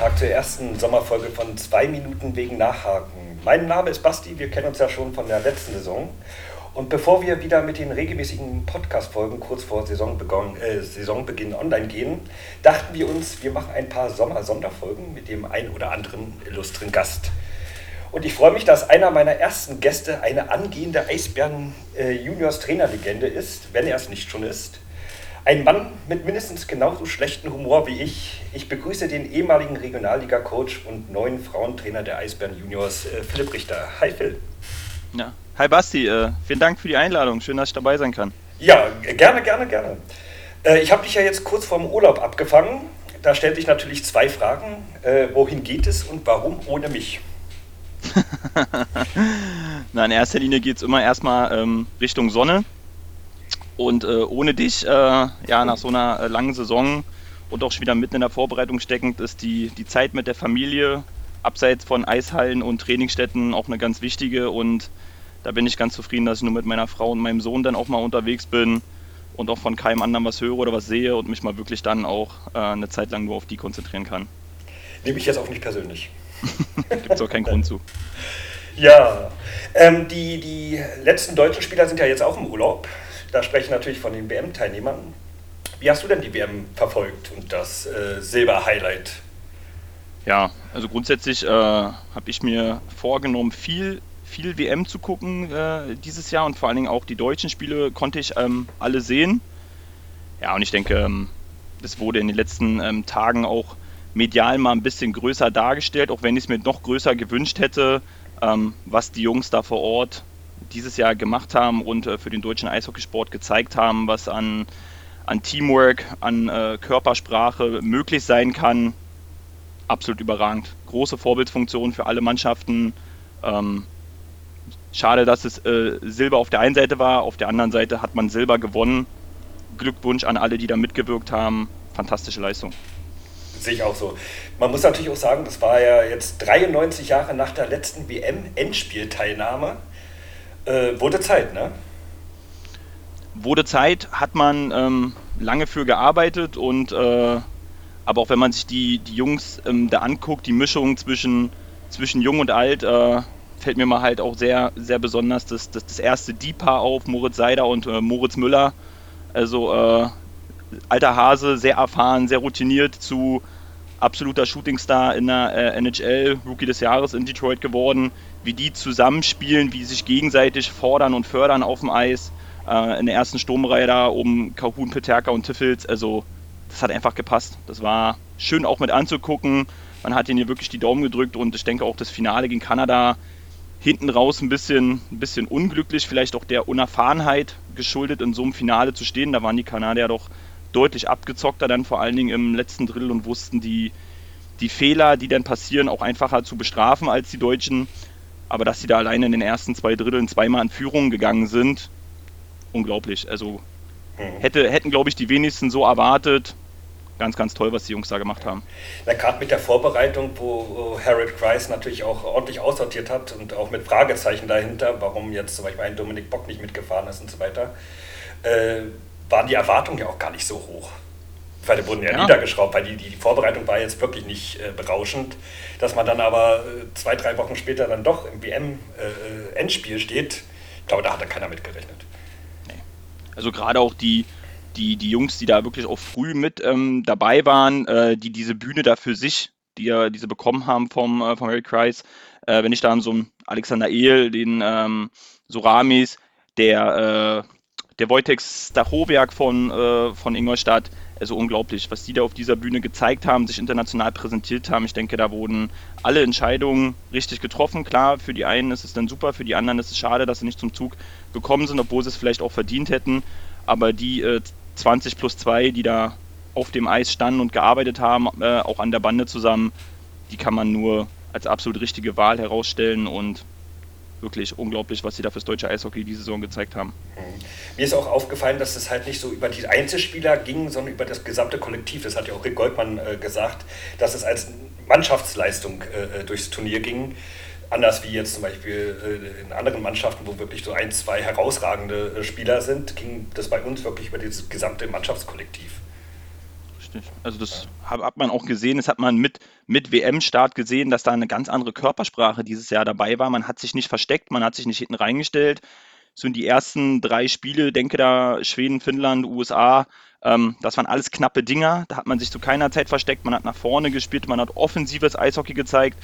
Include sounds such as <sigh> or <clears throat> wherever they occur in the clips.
Tag zur ersten Sommerfolge von zwei Minuten wegen Nachhaken. Mein Name ist Basti, wir kennen uns ja schon von der letzten Saison. Und bevor wir wieder mit den regelmäßigen Podcast-Folgen kurz vor Saisonbeginn, äh, Saisonbeginn online gehen, dachten wir uns, wir machen ein paar Sommer-Sonderfolgen mit dem ein oder anderen illustren Gast. Und ich freue mich, dass einer meiner ersten Gäste eine angehende Eisbären-Juniors-Trainerlegende äh, ist, wenn er es nicht schon ist. Ein Mann mit mindestens genauso schlechtem Humor wie ich. Ich begrüße den ehemaligen Regionalliga-Coach und neuen Frauentrainer der Eisbären Juniors, äh, Philipp Richter. Hi Phil. Ja. Hi Basti, äh, vielen Dank für die Einladung. Schön, dass ich dabei sein kann. Ja, gerne, gerne, gerne. Äh, ich habe dich ja jetzt kurz vorm Urlaub abgefangen. Da stellt sich natürlich zwei Fragen. Wohin geht es und warum ohne mich? <laughs> Na, in erster Linie geht es immer erstmal ähm, Richtung Sonne. Und äh, ohne dich, äh, ja, nach so einer äh, langen Saison und auch schon wieder mitten in der Vorbereitung steckend, ist die, die Zeit mit der Familie abseits von Eishallen und Trainingsstätten auch eine ganz wichtige. Und da bin ich ganz zufrieden, dass ich nur mit meiner Frau und meinem Sohn dann auch mal unterwegs bin und auch von keinem anderen was höre oder was sehe und mich mal wirklich dann auch äh, eine Zeit lang nur auf die konzentrieren kann. Nehme ich jetzt auch nicht persönlich. <laughs> Gibt es auch keinen Grund zu. Ja, ähm, die, die letzten deutschen Spieler sind ja jetzt auch im Urlaub. Da spreche ich natürlich von den WM-Teilnehmern. Wie hast du denn die WM verfolgt und das äh, Silber-Highlight? Ja, also grundsätzlich äh, habe ich mir vorgenommen, viel, viel WM zu gucken äh, dieses Jahr und vor allen Dingen auch die deutschen Spiele konnte ich ähm, alle sehen. Ja, und ich denke, ähm, das wurde in den letzten ähm, Tagen auch medial mal ein bisschen größer dargestellt, auch wenn ich es mir noch größer gewünscht hätte, ähm, was die Jungs da vor Ort dieses Jahr gemacht haben und äh, für den deutschen Eishockeysport gezeigt haben, was an, an Teamwork, an äh, Körpersprache möglich sein kann, absolut überragend. Große Vorbildfunktion für alle Mannschaften. Ähm, schade, dass es äh, Silber auf der einen Seite war, auf der anderen Seite hat man Silber gewonnen. Glückwunsch an alle, die da mitgewirkt haben. Fantastische Leistung. Sehe ich auch so. Man muss natürlich auch sagen, das war ja jetzt 93 Jahre nach der letzten WM-Endspielteilnahme. Äh, wurde Zeit, ne? Wurde Zeit, hat man ähm, lange für gearbeitet und äh, aber auch wenn man sich die, die Jungs ähm, da anguckt, die Mischung zwischen, zwischen Jung und Alt, äh, fällt mir mal halt auch sehr, sehr besonders das, das, das erste Die-Paar auf, Moritz Seider und äh, Moritz Müller. Also äh, alter Hase, sehr erfahren, sehr routiniert zu absoluter Shootingstar in der äh, NHL, Rookie des Jahres in Detroit geworden wie die zusammenspielen, wie sich gegenseitig fordern und fördern auf dem Eis. Äh, in der ersten Sturmreihe da um Kahun, Peterka und Tiffels. Also, das hat einfach gepasst. Das war schön auch mit anzugucken. Man hat ihnen hier wirklich die Daumen gedrückt und ich denke auch das Finale gegen Kanada hinten raus ein bisschen, ein bisschen unglücklich, vielleicht auch der Unerfahrenheit geschuldet, in so einem Finale zu stehen. Da waren die Kanadier doch deutlich abgezockter dann vor allen Dingen im letzten Drittel und wussten die, die Fehler, die dann passieren, auch einfacher zu bestrafen als die Deutschen. Aber dass sie da alleine in den ersten zwei Dritteln zweimal in Führung gegangen sind, unglaublich. Also mhm. hätte, hätten, glaube ich, die wenigsten so erwartet. Ganz, ganz toll, was die Jungs da gemacht haben. Na, gerade mit der Vorbereitung, wo Harold Kreis natürlich auch ordentlich aussortiert hat und auch mit Fragezeichen dahinter, warum jetzt zum Beispiel ein Dominik Bock nicht mitgefahren ist und so weiter, äh, waren die Erwartungen ja auch gar nicht so hoch. Weil die wurden ja, ja. niedergeschraubt, weil die, die Vorbereitung war jetzt wirklich nicht äh, berauschend. Dass man dann aber äh, zwei, drei Wochen später dann doch im WM-Endspiel äh, steht, ich glaube, da hat da keiner mit gerechnet. Nee. Also gerade auch die, die, die Jungs, die da wirklich auch früh mit ähm, dabei waren, äh, die diese Bühne da für sich, die ja diese bekommen haben vom, äh, vom Harry Kreis, äh, wenn ich da an so einen Alexander Ehl, den ähm, Soramis, der, der Wojtek Stachowiak von, von Ingolstadt, also unglaublich, was die da auf dieser Bühne gezeigt haben, sich international präsentiert haben. Ich denke, da wurden alle Entscheidungen richtig getroffen. Klar, für die einen ist es dann super, für die anderen ist es schade, dass sie nicht zum Zug gekommen sind, obwohl sie es vielleicht auch verdient hätten. Aber die äh, 20 plus 2, die da auf dem Eis standen und gearbeitet haben, äh, auch an der Bande zusammen, die kann man nur als absolut richtige Wahl herausstellen und wirklich unglaublich, was sie da fürs deutsche Eishockey diese Saison gezeigt haben. Mhm. Mir ist auch aufgefallen, dass es halt nicht so über die Einzelspieler ging, sondern über das gesamte Kollektiv. Das hat ja auch Rick Goldmann äh, gesagt, dass es als Mannschaftsleistung äh, äh durchs Turnier ging. Anders wie jetzt zum Beispiel äh, in anderen Mannschaften, wo wirklich so ein, zwei herausragende äh, Spieler sind, ging das bei uns wirklich über dieses gesamte Mannschaftskollektiv. Richtig. Also das ja. hat man auch gesehen, das hat man mit, mit WM-Start gesehen, dass da eine ganz andere Körpersprache dieses Jahr dabei war. Man hat sich nicht versteckt, man hat sich nicht hinten reingestellt. So in die ersten drei Spiele, denke da Schweden, Finnland, USA, ähm, das waren alles knappe Dinger. Da hat man sich zu keiner Zeit versteckt, man hat nach vorne gespielt, man hat offensives Eishockey gezeigt.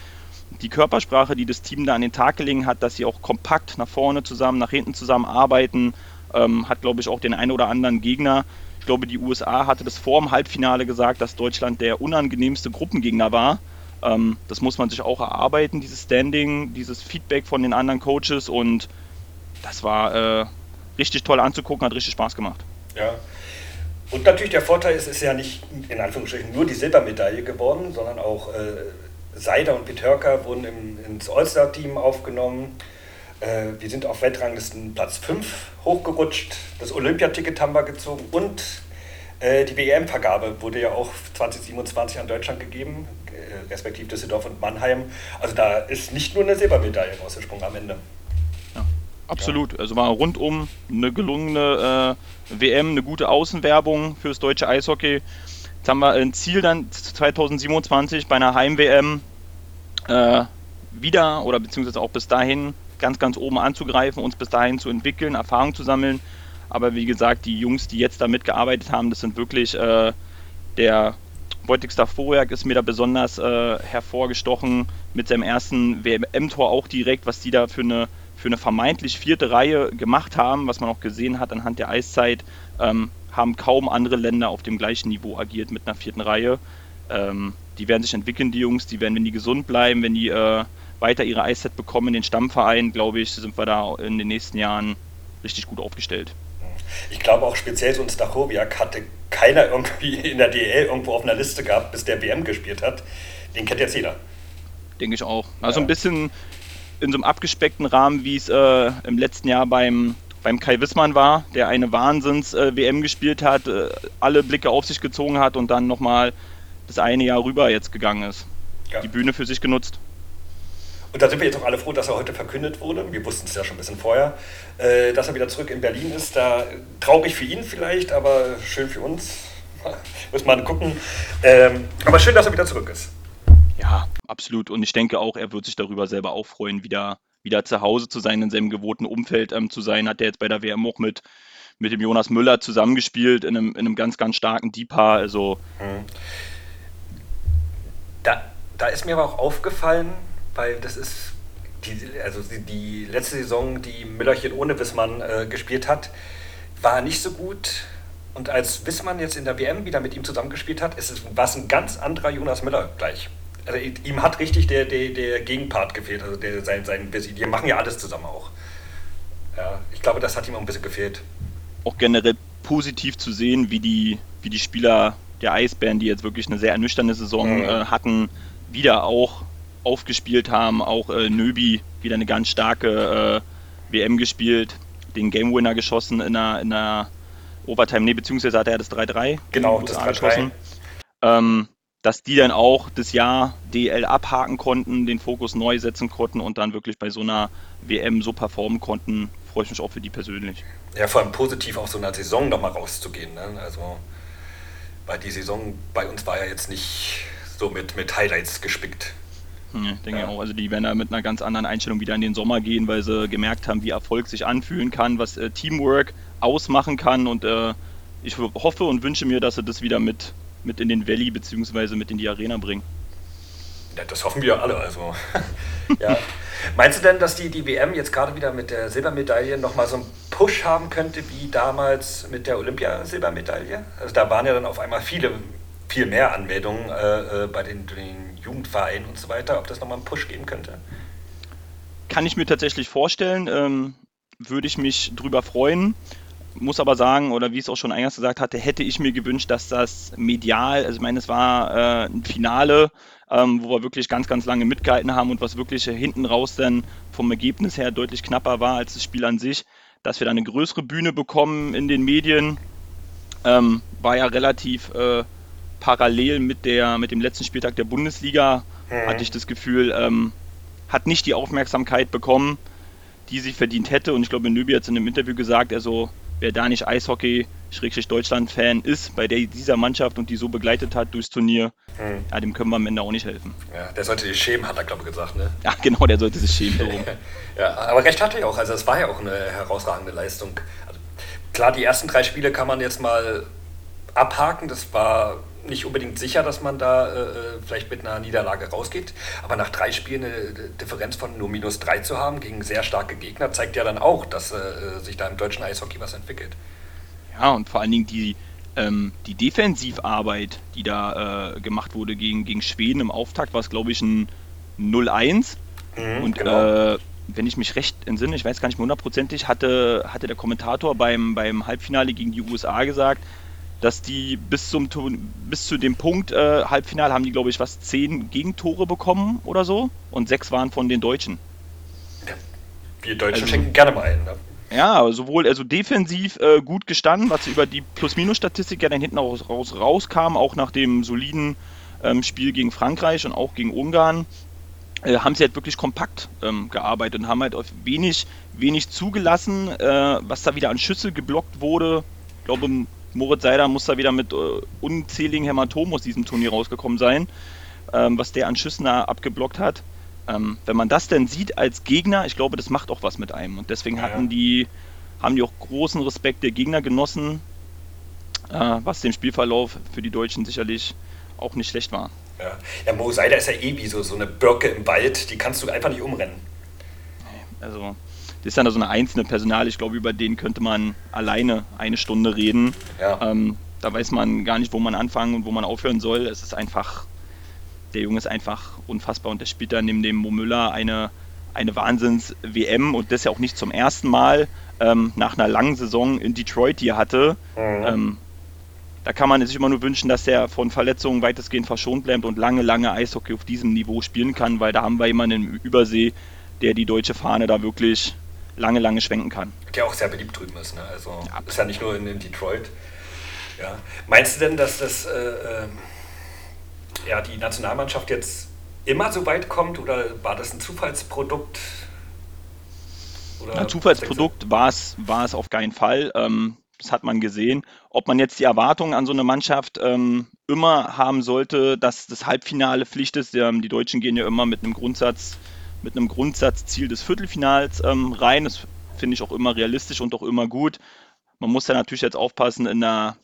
Die Körpersprache, die das Team da an den Tag gelegen hat, dass sie auch kompakt nach vorne zusammen, nach hinten zusammen arbeiten, ähm, hat, glaube ich, auch den einen oder anderen Gegner ich glaube, die USA hatte das vor dem Halbfinale gesagt, dass Deutschland der unangenehmste Gruppengegner war. Ähm, das muss man sich auch erarbeiten, dieses Standing, dieses Feedback von den anderen Coaches und das war äh, richtig toll anzugucken, hat richtig Spaß gemacht. Ja. Und natürlich der Vorteil ist, es ist ja nicht in Anführungsstrichen nur die Silbermedaille geworden, sondern auch äh, Seider und Peterka wurden im, ins All-Star-Team aufgenommen. Äh, wir sind auf Weltranglisten Platz 5 hochgerutscht. Das Olympiaticket haben wir gezogen und äh, die WM-Vergabe wurde ja auch 2027 an Deutschland gegeben, äh, respektive Düsseldorf und Mannheim. Also da ist nicht nur eine Silbermedaille rausgesprungen am Ende. Ja, absolut. Ja. Also war rundum eine gelungene äh, WM, eine gute Außenwerbung fürs deutsche Eishockey. Jetzt haben wir ein Ziel dann 2027 bei einer Heim-WM äh, wieder oder beziehungsweise auch bis dahin ganz, ganz oben anzugreifen, uns bis dahin zu entwickeln, Erfahrung zu sammeln. Aber wie gesagt, die Jungs, die jetzt da mitgearbeitet haben, das sind wirklich äh, der Wojtek Staforiak ist mir da besonders äh, hervorgestochen mit seinem ersten WM-Tor auch direkt, was die da für eine, für eine vermeintlich vierte Reihe gemacht haben, was man auch gesehen hat anhand der Eiszeit, ähm, haben kaum andere Länder auf dem gleichen Niveau agiert mit einer vierten Reihe. Ähm, die werden sich entwickeln, die Jungs, die werden, wenn die gesund bleiben, wenn die äh, weiter ihre Eiszeit bekommen in den Stammverein, glaube ich, sind wir da in den nächsten Jahren richtig gut aufgestellt. Ich glaube auch speziell so ein Stachowiak hatte keiner irgendwie in der DL irgendwo auf einer Liste gehabt, bis der WM gespielt hat. Den kennt jetzt jeder. Denke ich auch. Also ja. ein bisschen in so einem abgespeckten Rahmen, wie es äh, im letzten Jahr beim, beim Kai Wissmann war, der eine Wahnsinns-WM äh, gespielt hat, äh, alle Blicke auf sich gezogen hat und dann nochmal das eine Jahr rüber jetzt gegangen ist. Ja. Die Bühne für sich genutzt. Und da sind wir jetzt auch alle froh, dass er heute verkündet wurde. Wir wussten es ja schon ein bisschen vorher, äh, dass er wieder zurück in Berlin ist. Da traurig für ihn vielleicht, aber schön für uns. <laughs> Muss man gucken. Ähm, aber schön, dass er wieder zurück ist. Ja, absolut. Und ich denke auch, er wird sich darüber selber auch freuen, wieder, wieder zu Hause zu sein, in seinem gewohnten Umfeld ähm, zu sein. Hat er jetzt bei der WM auch mit, mit dem Jonas Müller zusammengespielt, in einem, in einem ganz, ganz starken Deeper. Also. Hm. Da, da ist mir aber auch aufgefallen, weil das ist die, also die, die letzte Saison, die Müllerchen ohne Wissmann äh, gespielt hat, war nicht so gut. Und als Wissmann jetzt in der WM wieder mit ihm zusammengespielt hat, ist es, war es ein ganz anderer Jonas Müller gleich. Also ihm hat richtig der, der, der Gegenpart gefehlt, also der, sein, sein Die machen ja alles zusammen auch. Ja, ich glaube, das hat ihm auch ein bisschen gefehlt. Auch generell positiv zu sehen, wie die, wie die Spieler der Eisbären, die jetzt wirklich eine sehr ernüchternde Saison mhm. äh, hatten, wieder auch aufgespielt haben. Auch äh, Nöbi wieder eine ganz starke äh, WM gespielt, den Game Winner geschossen in einer, in einer Overtime, nee, beziehungsweise hat er das 3-3 genau, das 3 geschossen. Ähm, dass die dann auch das Jahr DL abhaken konnten, den Fokus neu setzen konnten und dann wirklich bei so einer WM so performen konnten, freue ich mich auch für die persönlich. Ja, vor allem positiv aus so einer Saison nochmal rauszugehen. Ne? Also, weil die Saison bei uns war ja jetzt nicht so mit, mit Highlights gespickt. Ja, denke ja. auch. Also die werden da mit einer ganz anderen Einstellung wieder in den Sommer gehen, weil sie gemerkt haben, wie Erfolg sich anfühlen kann, was äh, Teamwork ausmachen kann. Und äh, ich hoffe und wünsche mir, dass sie das wieder mit, mit in den Valley bzw. mit in die Arena bringen. Ja, das hoffen wir alle. Also. <laughs> ja. Meinst du denn, dass die, die WM jetzt gerade wieder mit der Silbermedaille nochmal so einen Push haben könnte, wie damals mit der Olympiasilbermedaille? Also da waren ja dann auf einmal viele, viel mehr Anmeldungen äh, äh bei den, den Jugendverein und so weiter, ob das nochmal einen Push geben könnte? Kann ich mir tatsächlich vorstellen, ähm, würde ich mich drüber freuen. Muss aber sagen, oder wie es auch schon eingangs gesagt hatte, hätte ich mir gewünscht, dass das medial, also ich meine, es war äh, ein Finale, ähm, wo wir wirklich ganz, ganz lange mitgehalten haben und was wirklich hinten raus dann vom Ergebnis her deutlich knapper war als das Spiel an sich, dass wir da eine größere Bühne bekommen in den Medien, ähm, war ja relativ äh, parallel mit, der, mit dem letzten Spieltag der Bundesliga, mhm. hatte ich das Gefühl, ähm, hat nicht die Aufmerksamkeit bekommen, die sie verdient hätte. Und ich glaube, Nöbi hat es in einem Interview gesagt, also wäre da nicht Eishockey Schrägstrich Deutschland-Fan ist, bei der dieser Mannschaft und die so begleitet hat durchs Turnier, hm. ja, dem können wir am Ende auch nicht helfen. Ja, der sollte sich schämen, hat er, glaube ich, gesagt. Ne? <laughs> Ja, genau, der sollte sich schämen. <laughs> Ja, aber recht hatte er auch. Also, es war ja auch eine herausragende Leistung. Also, klar, die ersten drei Spiele kann man jetzt mal abhaken. Das war nicht unbedingt sicher, dass man da äh, vielleicht mit einer Niederlage rausgeht. Aber nach drei Spielen eine Differenz von nur minus drei zu haben gegen sehr starke Gegner, zeigt ja dann auch, dass äh, sich da im deutschen Eishockey was entwickelt. Ja, und vor allen Dingen die, ähm, die Defensivarbeit, die da äh, gemacht wurde gegen, gegen Schweden im Auftakt, war es, glaube ich, ein 0-1. Mhm, und genau. äh, wenn ich mich recht entsinne, ich weiß gar nicht mehr hundertprozentig, hatte, hatte der Kommentator beim, beim Halbfinale gegen die USA gesagt, dass die bis zum bis zu dem Punkt äh, Halbfinale haben die, glaube ich, was zehn Gegentore bekommen oder so und sechs waren von den Deutschen. Ja, wir Deutschen also, schenken gerne mal ein. Ne? Ja, sowohl also defensiv äh, gut gestanden, was über die Plus-Minus-Statistik ja dann hinten raus, raus, rauskam, auch nach dem soliden ähm, Spiel gegen Frankreich und auch gegen Ungarn, äh, haben sie halt wirklich kompakt ähm, gearbeitet und haben halt auf wenig, wenig zugelassen, äh, was da wieder an Schüsse geblockt wurde. Ich glaube, Moritz Seider muss da wieder mit äh, unzähligen Hämatomen aus diesem Turnier rausgekommen sein, ähm, was der an Schüssen da abgeblockt hat. Ähm, wenn man das denn sieht als Gegner, ich glaube, das macht auch was mit einem. Und deswegen hatten ja. die, haben die auch großen Respekt der Gegner genossen, äh, was dem Spielverlauf für die Deutschen sicherlich auch nicht schlecht war. Ja, ja Mo Seider ist ja eh wie so, so eine Birke im Wald, die kannst du einfach nicht umrennen. Also, das ist dann so eine einzelne Personal, ich glaube, über den könnte man alleine eine Stunde reden. Ja. Ähm, da weiß man gar nicht, wo man anfangen und wo man aufhören soll. Es ist einfach der Junge ist einfach unfassbar und der spielt dann neben dem Mo Müller eine, eine Wahnsinns-WM und das ja auch nicht zum ersten Mal ähm, nach einer langen Saison in Detroit, die er hatte. Mhm. Ähm, da kann man sich immer nur wünschen, dass er von Verletzungen weitestgehend verschont bleibt und lange, lange Eishockey auf diesem Niveau spielen kann, weil da haben wir jemanden im Übersee, der die deutsche Fahne da wirklich lange, lange schwenken kann. Der auch sehr beliebt drüben ist, ne? Also ja. ist ja nicht nur in, in Detroit. Ja. Meinst du denn, dass das äh, äh ja, die Nationalmannschaft jetzt immer so weit kommt oder war das ein Zufallsprodukt? Oder Zufallsprodukt war es, war es auf keinen Fall. Ähm, das hat man gesehen. Ob man jetzt die Erwartungen an so eine Mannschaft ähm, immer haben sollte, dass das Halbfinale Pflicht ist. Ähm, die Deutschen gehen ja immer mit einem Grundsatz, mit einem Grundsatzziel des Viertelfinals ähm, rein. Das finde ich auch immer realistisch und auch immer gut. Man muss ja natürlich jetzt aufpassen in der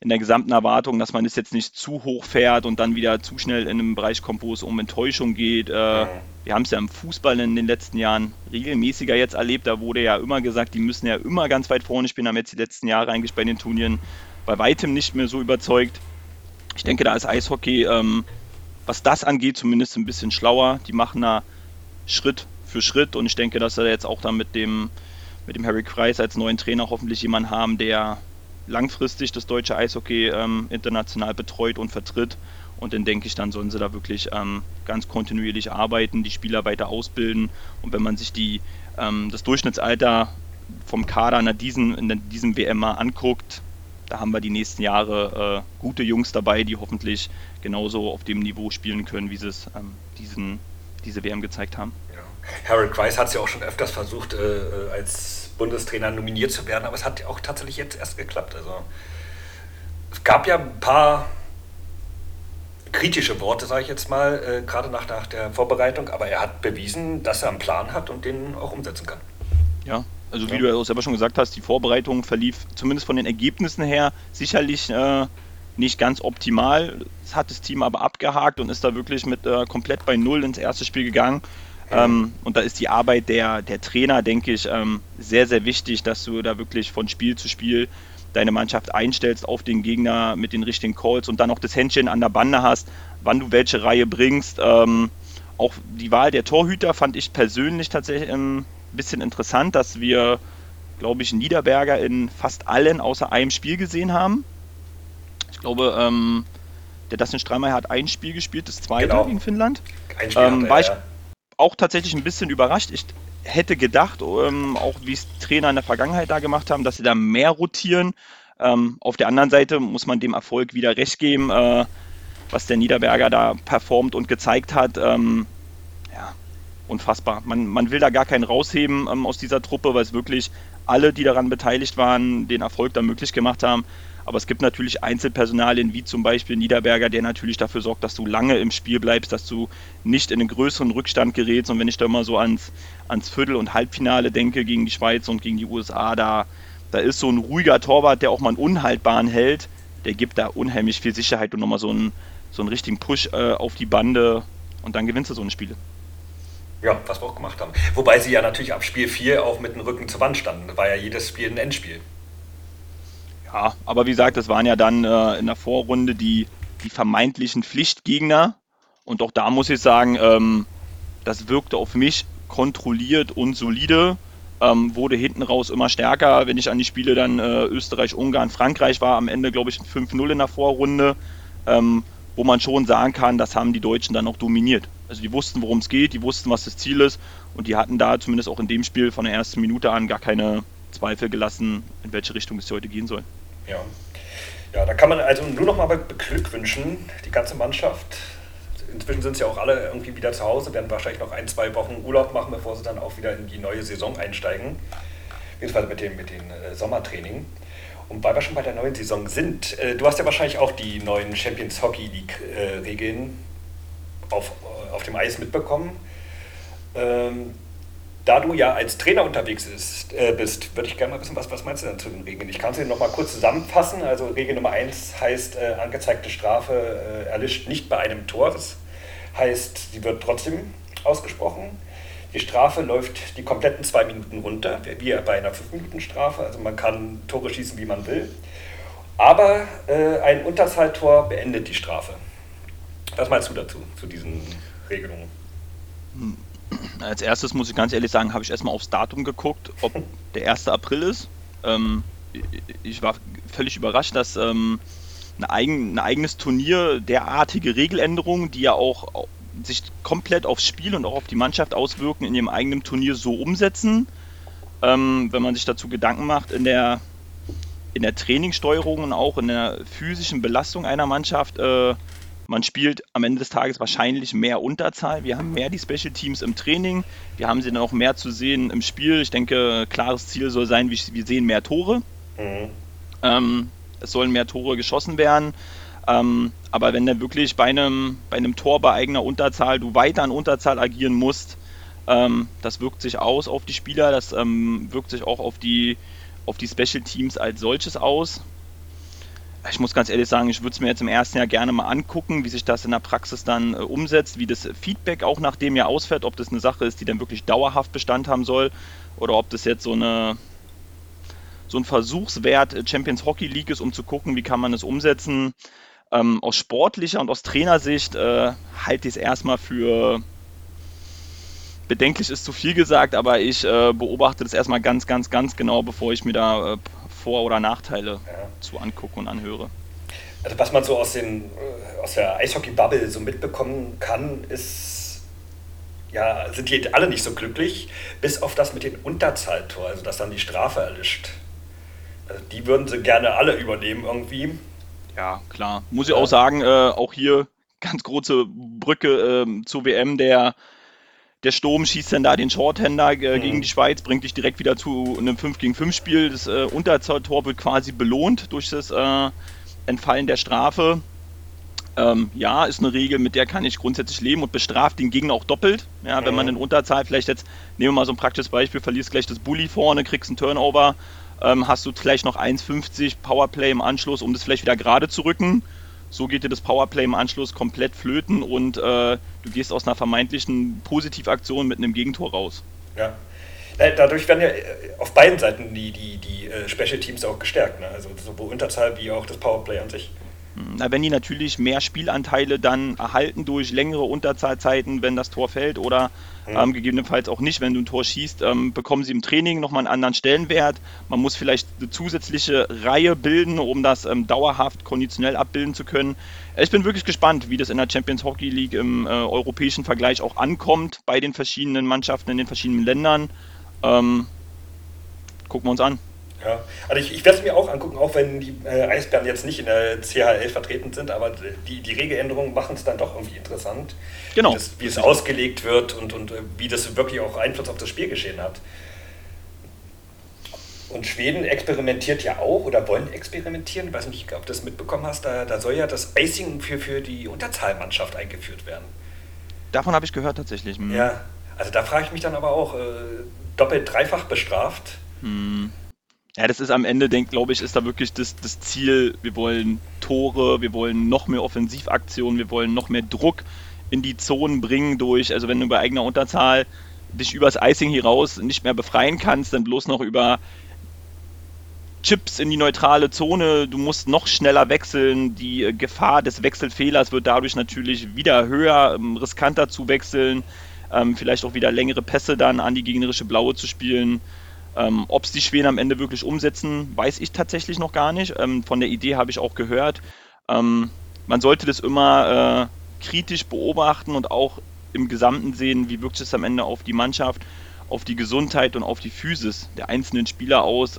in der gesamten Erwartung, dass man es jetzt nicht zu hoch fährt und dann wieder zu schnell in einem Bereich kommt, wo es um Enttäuschung geht. Äh, wir haben es ja im Fußball in den letzten Jahren regelmäßiger jetzt erlebt. Da wurde ja immer gesagt, die müssen ja immer ganz weit vorne spielen, haben jetzt die letzten Jahre eigentlich bei den Turnieren bei weitem nicht mehr so überzeugt. Ich denke, da ist Eishockey, ähm, was das angeht, zumindest ein bisschen schlauer. Die machen da Schritt für Schritt und ich denke, dass wir jetzt auch dann mit dem, mit dem Harry Kreis als neuen Trainer hoffentlich jemanden haben, der langfristig das deutsche Eishockey ähm, international betreut und vertritt. Und dann denke ich, dann sollen sie da wirklich ähm, ganz kontinuierlich arbeiten, die Spieler weiter ausbilden. Und wenn man sich die, ähm, das Durchschnittsalter vom Kader in, diesen, in diesem WM mal anguckt, da haben wir die nächsten Jahre äh, gute Jungs dabei, die hoffentlich genauso auf dem Niveau spielen können, wie sie es ähm, diesen, diese WM gezeigt haben. Ja. Harold Kreis hat es ja auch schon öfters versucht, äh, äh als Bundestrainer nominiert zu werden, aber es hat auch tatsächlich jetzt erst geklappt. Also es gab ja ein paar kritische Worte, sage ich jetzt mal, äh, gerade nach, nach der Vorbereitung, aber er hat bewiesen, dass er einen Plan hat und den auch umsetzen kann. Ja, also wie ja. du ja selber schon gesagt hast, die Vorbereitung verlief zumindest von den Ergebnissen her sicherlich äh, nicht ganz optimal. Es hat das Team aber abgehakt und ist da wirklich mit äh, komplett bei Null ins erste Spiel gegangen. Ähm, und da ist die Arbeit der, der Trainer, denke ich, ähm, sehr, sehr wichtig, dass du da wirklich von Spiel zu Spiel deine Mannschaft einstellst auf den Gegner mit den richtigen Calls und dann auch das Händchen an der Bande hast, wann du welche Reihe bringst. Ähm, auch die Wahl der Torhüter fand ich persönlich tatsächlich ein bisschen interessant, dass wir, glaube ich, Niederberger in fast allen außer einem Spiel gesehen haben. Ich glaube, ähm, der Dustin Streimer hat ein Spiel gespielt, das zweite genau. gegen Finnland. Ein Spiel ähm, war, ich, ja auch tatsächlich ein bisschen überrascht. Ich hätte gedacht, ähm, auch wie es Trainer in der Vergangenheit da gemacht haben, dass sie da mehr rotieren. Ähm, auf der anderen Seite muss man dem Erfolg wieder recht geben, äh, was der Niederberger da performt und gezeigt hat. Ähm, ja, unfassbar. Man, man will da gar keinen rausheben ähm, aus dieser Truppe, weil es wirklich alle, die daran beteiligt waren, den Erfolg da möglich gemacht haben. Aber es gibt natürlich Einzelpersonalien, wie zum Beispiel Niederberger, der natürlich dafür sorgt, dass du lange im Spiel bleibst, dass du nicht in einen größeren Rückstand gerätst. Und wenn ich da mal so ans, ans Viertel- und Halbfinale denke gegen die Schweiz und gegen die USA, da, da ist so ein ruhiger Torwart, der auch mal einen unhaltbaren hält, der gibt da unheimlich viel Sicherheit und nochmal so einen, so einen richtigen Push äh, auf die Bande und dann gewinnst du so ein Spiel. Ja, was wir auch gemacht haben. Wobei sie ja natürlich ab Spiel 4 auch mit dem Rücken zur Wand standen. War ja jedes Spiel ein Endspiel. Ja, aber wie gesagt, das waren ja dann äh, in der Vorrunde die, die vermeintlichen Pflichtgegner. Und auch da muss ich sagen, ähm, das wirkte auf mich kontrolliert und solide. Ähm, wurde hinten raus immer stärker. Wenn ich an die Spiele dann äh, Österreich, Ungarn, Frankreich war, am Ende glaube ich 5-0 in der Vorrunde, ähm, wo man schon sagen kann, das haben die Deutschen dann auch dominiert. Also die wussten, worum es geht, die wussten, was das Ziel ist und die hatten da zumindest auch in dem Spiel von der ersten Minute an gar keine Zweifel gelassen, in welche Richtung es heute gehen soll. Ja. ja, da kann man also nur noch mal beglückwünschen, die ganze Mannschaft. Inzwischen sind sie auch alle irgendwie wieder zu Hause, werden wahrscheinlich noch ein, zwei Wochen Urlaub machen, bevor sie dann auch wieder in die neue Saison einsteigen. Beziehungsweise mit dem, mit dem äh, Sommertraining. Und weil wir schon bei der neuen Saison sind, äh, du hast ja wahrscheinlich auch die neuen Champions Hockey League-Regeln äh, auf, auf dem Eis mitbekommen. Ähm, da du ja als Trainer unterwegs ist, äh, bist, würde ich gerne mal wissen, was, was meinst du denn zu den Regeln? Ich kann sie noch mal kurz zusammenfassen. Also Regel Nummer 1 heißt, äh, angezeigte Strafe äh, erlischt nicht bei einem Tor. Das heißt, sie wird trotzdem ausgesprochen. Die Strafe läuft die kompletten zwei Minuten runter, wie bei einer 5-Minuten-Strafe. Also man kann Tore schießen, wie man will. Aber äh, ein Unterzahltor beendet die Strafe. Was meinst du dazu, zu diesen Regelungen? Hm als erstes muss ich ganz ehrlich sagen, habe ich erstmal aufs Datum geguckt, ob der 1. April ist. Ähm, ich war völlig überrascht, dass ähm, ein, eigen, ein, eigenes Turnier derartige Regeländerungen, die ja auch sich komplett aufs Spiel und auch auf die Mannschaft auswirken, in ihrem eigenen Turnier so umsetzen. Ähm, wenn man sich dazu Gedanken macht, in der, in der Trainingssteuerung und auch in der physischen Belastung einer Mannschaft, äh, man spielt am Ende des Tages wahrscheinlich mehr Unterzahl. Wir haben mehr die Special Teams im Training. Wir haben sie dann auch mehr zu sehen im Spiel. Ich denke, klares Ziel soll sein, wir sehen mehr Tore. Mhm. Ähm, es sollen mehr Tore geschossen werden. Ähm, aber wenn dann wirklich bei einem, bei einem Tor bei eigener Unterzahl du weiter an Unterzahl agieren musst, ähm, das wirkt sich aus auf die Spieler, das ähm, wirkt sich auch auf die, auf die Special Teams als solches aus ich muss ganz ehrlich sagen, ich würde es mir jetzt im ersten Jahr gerne mal angucken, wie sich das in der Praxis dann äh, umsetzt, wie das Feedback auch nach dem Jahr ausfällt, ob das eine Sache ist, die dann wirklich dauerhaft Bestand haben soll oder ob das jetzt so eine so ein Versuchswert äh, Champions Hockey League ist, um zu gucken, wie kann man es umsetzen. Ähm, aus sportlicher und aus Trainersicht äh, halte ich es erstmal für bedenklich ist zu viel gesagt, aber ich äh, beobachte das erstmal ganz, ganz, ganz genau, bevor ich mir da äh, vor- oder Nachteile ja. zu angucke und anhöre. Also was man so aus, den, äh, aus der Eishockey-Bubble so mitbekommen kann, ist, ja, sind die alle nicht so glücklich, bis auf das mit dem Unterzahltor, also dass dann die Strafe erlischt. Also die würden sie gerne alle übernehmen irgendwie. Ja, klar. Muss ich auch sagen, äh, auch hier ganz große Brücke äh, zur WM, der der Sturm schießt dann da den Shorthander äh, mhm. gegen die Schweiz, bringt dich direkt wieder zu einem 5 gegen 5 Spiel. Das äh, Unterzahltor wird quasi belohnt durch das äh, Entfallen der Strafe. Ähm, ja, ist eine Regel, mit der kann ich grundsätzlich leben und bestraft den Gegner auch doppelt. Ja, mhm. wenn man mhm. in Unterzahl vielleicht jetzt, nehmen wir mal so ein praktisches Beispiel, verlierst gleich das Bully vorne, kriegst einen Turnover, ähm, hast du vielleicht noch 1,50 Powerplay im Anschluss, um das vielleicht wieder gerade zu rücken so geht dir das Powerplay im Anschluss komplett flöten und äh, du gehst aus einer vermeintlichen Positivaktion mit einem Gegentor raus. Ja. Dadurch werden ja äh, auf beiden Seiten die, die, die äh, Special Teams auch gestärkt, ne? also sowohl Unterzahl wie auch das Powerplay an sich. Na, wenn die natürlich mehr Spielanteile dann erhalten durch längere Unterzahlzeiten, wenn das Tor fällt oder mhm. ähm, gegebenenfalls auch nicht, wenn du ein Tor schießt, ähm, bekommen sie im Training nochmal einen anderen Stellenwert. Man muss vielleicht eine zusätzliche Reihe bilden, um das ähm, dauerhaft konditionell abbilden zu können. Ich bin wirklich gespannt, wie das in der Champions Hockey League im äh, europäischen Vergleich auch ankommt bei den verschiedenen Mannschaften in den verschiedenen Ländern. Ähm, gucken wir uns an. Ja, also ich, ich werde es mir auch angucken, auch wenn die äh, Eisbären jetzt nicht in der CHL vertreten sind, aber die, die Regeländerungen machen es dann doch irgendwie interessant. Genau. Wie, das, wie es ausgelegt wird und, und äh, wie das wirklich auch Einfluss auf das Spielgeschehen hat. Und Schweden experimentiert ja auch oder wollen experimentieren. Ich weiß nicht, ob du das mitbekommen hast. Da, da soll ja das Icing für, für die Unterzahlmannschaft eingeführt werden. Davon habe ich gehört tatsächlich. Hm. Ja, also da frage ich mich dann aber auch, äh, doppelt, dreifach bestraft. Hm. Ja, das ist am Ende, glaube ich, ist da wirklich das, das Ziel. Wir wollen Tore, wir wollen noch mehr Offensivaktionen, wir wollen noch mehr Druck in die Zonen bringen durch, also wenn du bei eigener Unterzahl dich übers Icing hier raus nicht mehr befreien kannst, dann bloß noch über Chips in die neutrale Zone, du musst noch schneller wechseln, die Gefahr des Wechselfehlers wird dadurch natürlich wieder höher, ähm, riskanter zu wechseln, ähm, vielleicht auch wieder längere Pässe dann an die gegnerische Blaue zu spielen. Ähm, Ob es die Schweden am Ende wirklich umsetzen, weiß ich tatsächlich noch gar nicht. Ähm, von der Idee habe ich auch gehört. Ähm, man sollte das immer äh, kritisch beobachten und auch im Gesamten sehen, wie wirkt es am Ende auf die Mannschaft, auf die Gesundheit und auf die Physis der einzelnen Spieler aus.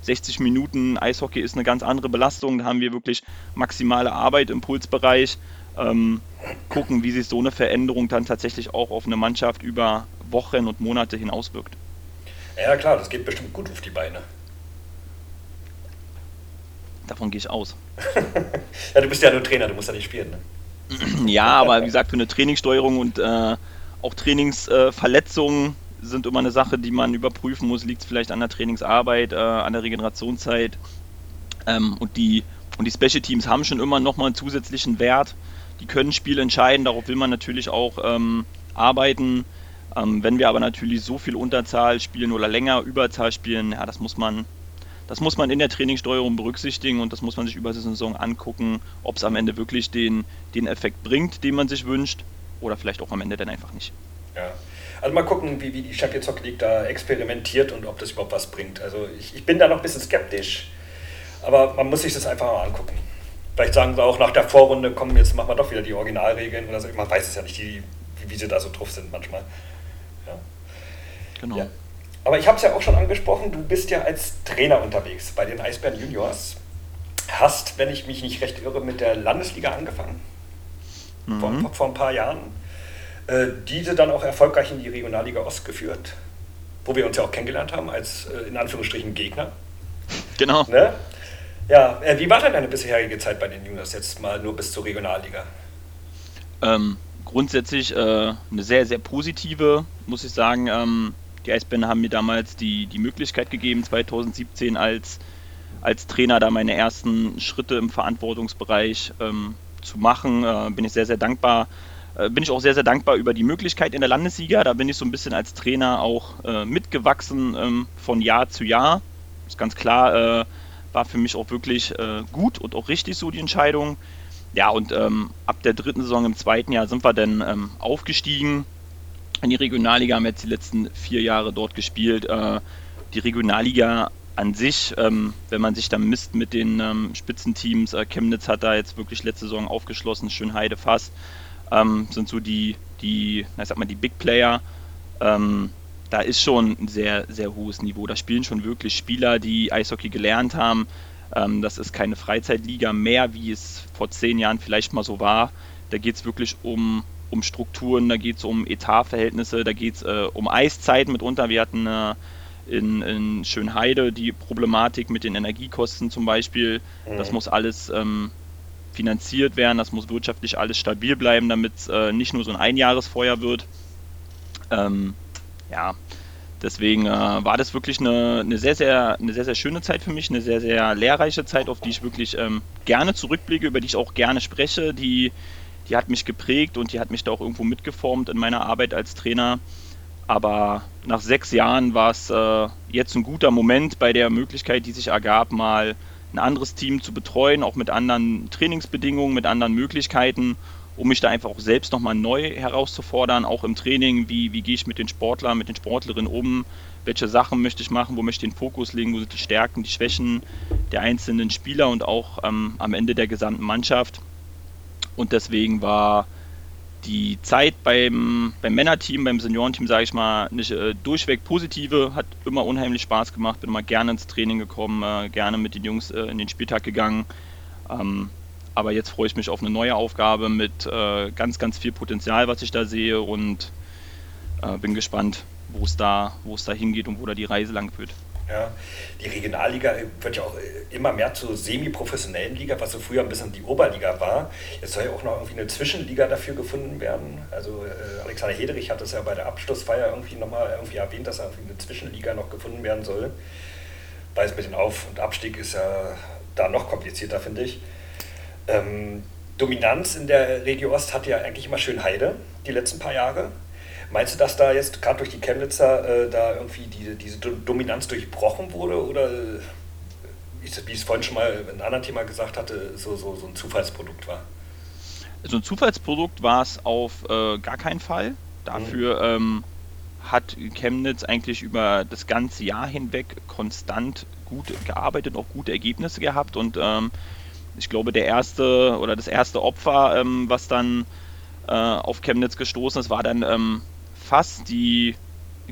60 ähm, Minuten Eishockey ist eine ganz andere Belastung. Da haben wir wirklich maximale Arbeit im Pulsbereich. Ähm, gucken, wie sich so eine Veränderung dann tatsächlich auch auf eine Mannschaft über Wochen und Monate hin auswirkt. Ja, klar, das geht bestimmt gut auf die Beine. Davon gehe ich aus. <laughs> ja, du bist ja nur Trainer, du musst ja nicht spielen. Ne? <clears throat> Ja, aber wie gesagt, für eine Trainingssteuerung und äh, auch Trainingsverletzungen äh, sind immer eine Sache, die man überprüfen muss. Liegt es vielleicht an der Trainingsarbeit, äh, an der Regenerationszeit? Ähm, und, die, und die Special Teams haben schon immer nochmal einen zusätzlichen Wert. Die können Spiele entscheiden, darauf will man natürlich auch ähm, arbeiten. Ähm, wenn wir aber natürlich so viel Unterzahl spielen oder länger Überzahl spielen, ja, das muss man, das muss man in der Trainingssteuerung berücksichtigen und das muss man sich über die Saison angucken, ob es am Ende wirklich den, den Effekt bringt, den man sich wünscht, oder vielleicht auch am Ende dann einfach nicht. Ja. Also mal gucken, wie, wie die Champions Hockey League da experimentiert und ob das überhaupt was bringt. Also ich, ich bin da noch ein bisschen skeptisch, aber man muss sich das einfach mal angucken. Vielleicht sagen sie auch nach der Vorrunde, komm, jetzt machen wir doch wieder die Originalregeln oder so. Man weiß es ja nicht, die, wie, wie sie da so drauf sind manchmal. Genau. Ja. Aber ich habe es ja auch schon angesprochen, du bist ja als Trainer unterwegs bei den Eisbären Juniors. Hast, wenn ich mich nicht recht irre, mit der Landesliga angefangen. Mhm. Vor, vor ein paar Jahren. Äh, diese dann auch erfolgreich in die Regionalliga Ost geführt, wo wir uns ja auch kennengelernt haben als äh, in Anführungsstrichen Gegner. Genau. Ne? Ja, äh, wie war denn deine bisherige Zeit bei den Juniors jetzt mal nur bis zur Regionalliga? Ähm, grundsätzlich äh, eine sehr, sehr positive, muss ich sagen. Ähm, die Eisbären haben mir damals die, die Möglichkeit gegeben, 2017 als, als Trainer da meine ersten Schritte im Verantwortungsbereich ähm, zu machen. Äh, bin ich sehr, sehr dankbar. Äh, bin ich auch sehr, sehr dankbar über die Möglichkeit in der Landesliga. Da bin ich so ein bisschen als Trainer auch äh, mitgewachsen ähm, von Jahr zu Jahr. Ist ganz klar, äh, war für mich auch wirklich äh, gut und auch richtig so die Entscheidung. Ja, und ähm, ab der dritten Saison im zweiten Jahr sind wir dann ähm, aufgestiegen in die Regionalliga, haben jetzt die letzten vier Jahre dort gespielt. Äh, die Regionalliga an sich, ähm, wenn man sich da misst mit den ähm, Spitzenteams, äh, Chemnitz hat da jetzt wirklich letzte Saison aufgeschlossen, Schönheide fast, ähm, sind so die, die, ich sag mal, die Big Player. Ähm, da ist schon ein sehr, sehr hohes Niveau. Da spielen schon wirklich Spieler, die Eishockey gelernt haben. Ähm, das ist keine Freizeitliga mehr, wie es vor zehn Jahren vielleicht mal so war. Da geht es wirklich um um Strukturen, da geht es um Etatverhältnisse, da geht es äh, um Eiszeiten mitunter. Wir hatten äh, in, in, Schönheide die Problematik mit den Energiekosten zum Beispiel. Mhm. Das muss alles ähm, finanziert werden, das muss wirtschaftlich alles stabil bleiben, damit es äh, nicht nur so ein Einjahresfeuer wird. Ähm, ja, deswegen äh, war das wirklich eine, eine, sehr, sehr, eine sehr, sehr schöne Zeit für mich, eine sehr, sehr lehrreiche Zeit, auf die ich wirklich ähm, gerne zurückblicke, über die ich auch gerne spreche, die die hat mich geprägt und die hat mich da auch irgendwo mitgeformt in meiner Arbeit als Trainer. Aber nach sechs Jahren war es äh, jetzt ein guter Moment bei der Möglichkeit, die sich ergab, mal ein anderes Team zu betreuen, auch mit anderen Trainingsbedingungen, mit anderen Möglichkeiten, um mich da einfach auch selbst nochmal neu herauszufordern, auch im Training, wie, wie gehe ich mit den Sportlern, mit den Sportlerinnen um, welche Sachen möchte ich machen, wo möchte ich den Fokus legen, wo sind die Stärken, die Schwächen der einzelnen Spieler und auch ähm, am Ende der gesamten Mannschaft. Und deswegen war die Zeit beim, beim Männerteam, beim Seniorenteam, sage ich mal, nicht äh, durchweg positive, hat immer unheimlich Spaß gemacht, bin immer gerne ins Training gekommen, äh, gerne mit den Jungs äh, in den Spieltag gegangen. Ähm, aber jetzt freue ich mich auf eine neue Aufgabe mit äh, ganz, ganz viel Potenzial, was ich da sehe und äh, bin gespannt, wo es da, da hingeht und wo da die Reise lang führt. Ja, die Regionalliga wird ja auch äh, immer mehr zur semi-professionellen Liga, was so früher ein bisschen die Oberliga war. Jetzt soll ja auch noch irgendwie eine Zwischenliga dafür gefunden werden. Also äh, Alexander Hederich hat das ja bei der Abschlussfeier irgendwie nochmal irgendwie erwähnt, dass irgendwie eine Zwischenliga noch gefunden werden soll. Weil es mit dem Auf- und Abstieg ist ja da noch komplizierter, finde ich. Ähm, Dominanz in der Regio Ost hat ja eigentlich immer schön Heide, die letzten paar Jahre. Meinst du, dass da jetzt gerade durch die Chemnitzer äh, da irgendwie die, diese Dominanz durchbrochen wurde oder äh, wie ich es vorhin schon mal in einem anderen Thema gesagt hatte, so, so, so ein Zufallsprodukt war? So ein Zufallsprodukt war es auf äh, gar keinen Fall. Dafür mhm. ähm, hat Chemnitz eigentlich über das ganze Jahr hinweg konstant gut gearbeitet, auch gute Ergebnisse gehabt und ähm, ich glaube, der erste oder das erste Opfer, ähm, was dann äh, auf Chemnitz gestoßen ist, war dann ähm, Fass, die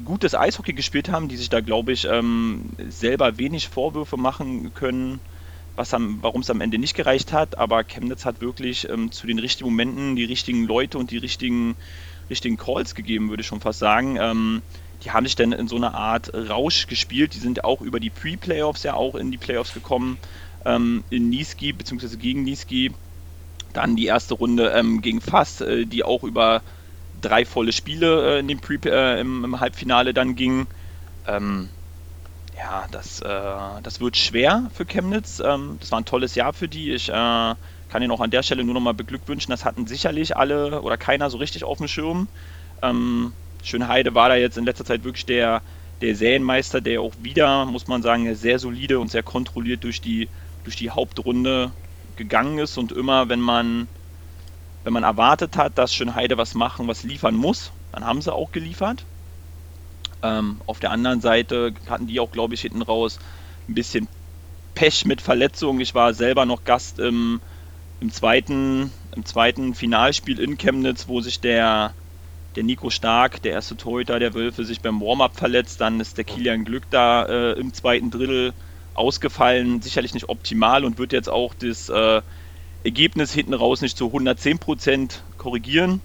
gutes Eishockey gespielt haben, die sich da, glaube ich, ähm, selber wenig Vorwürfe machen können, warum es am Ende nicht gereicht hat. Aber Chemnitz hat wirklich ähm, zu den richtigen Momenten die richtigen Leute und die richtigen, richtigen Calls gegeben, würde ich schon fast sagen. Ähm, die haben sich dann in so einer Art Rausch gespielt. Die sind auch über die Pre-Playoffs ja auch in die Playoffs gekommen. Ähm, in Niski, beziehungsweise gegen Niski. Dann die erste Runde ähm, gegen Fass, äh, die auch über drei volle Spiele äh, in dem Pre äh, im, im, Halbfinale dann ging. Ähm, ja, das, äh, das wird schwer für Chemnitz. Ähm, das war ein tolles Jahr für die. Ich äh, kann Ihnen auch an der Stelle nur nochmal beglückwünschen. Das hatten sicherlich alle oder keiner so richtig auf dem Schirm. Ähm, Schönheide war da jetzt in letzter Zeit wirklich der, der Serienmeister, der auch wieder, muss man sagen, sehr solide und sehr kontrolliert durch die, durch die Hauptrunde gegangen ist und immer, wenn man wenn man erwartet hat, dass Schönheide was machen, was liefern muss, dann haben sie auch geliefert. Ähm, auf der anderen Seite hatten die auch, glaube ich, hinten raus ein bisschen Pech mit Verletzungen. Ich war selber noch Gast im, im, zweiten, im zweiten Finalspiel in Chemnitz, wo sich der, der Nico Stark, der erste Torhüter der Wölfe, sich beim Warm-up verletzt. Dann ist der Kilian Glück da äh, im zweiten Drittel ausgefallen. Sicherlich nicht optimal und wird jetzt auch das äh, Ergebnis hinten raus nicht zu 110% korrigieren.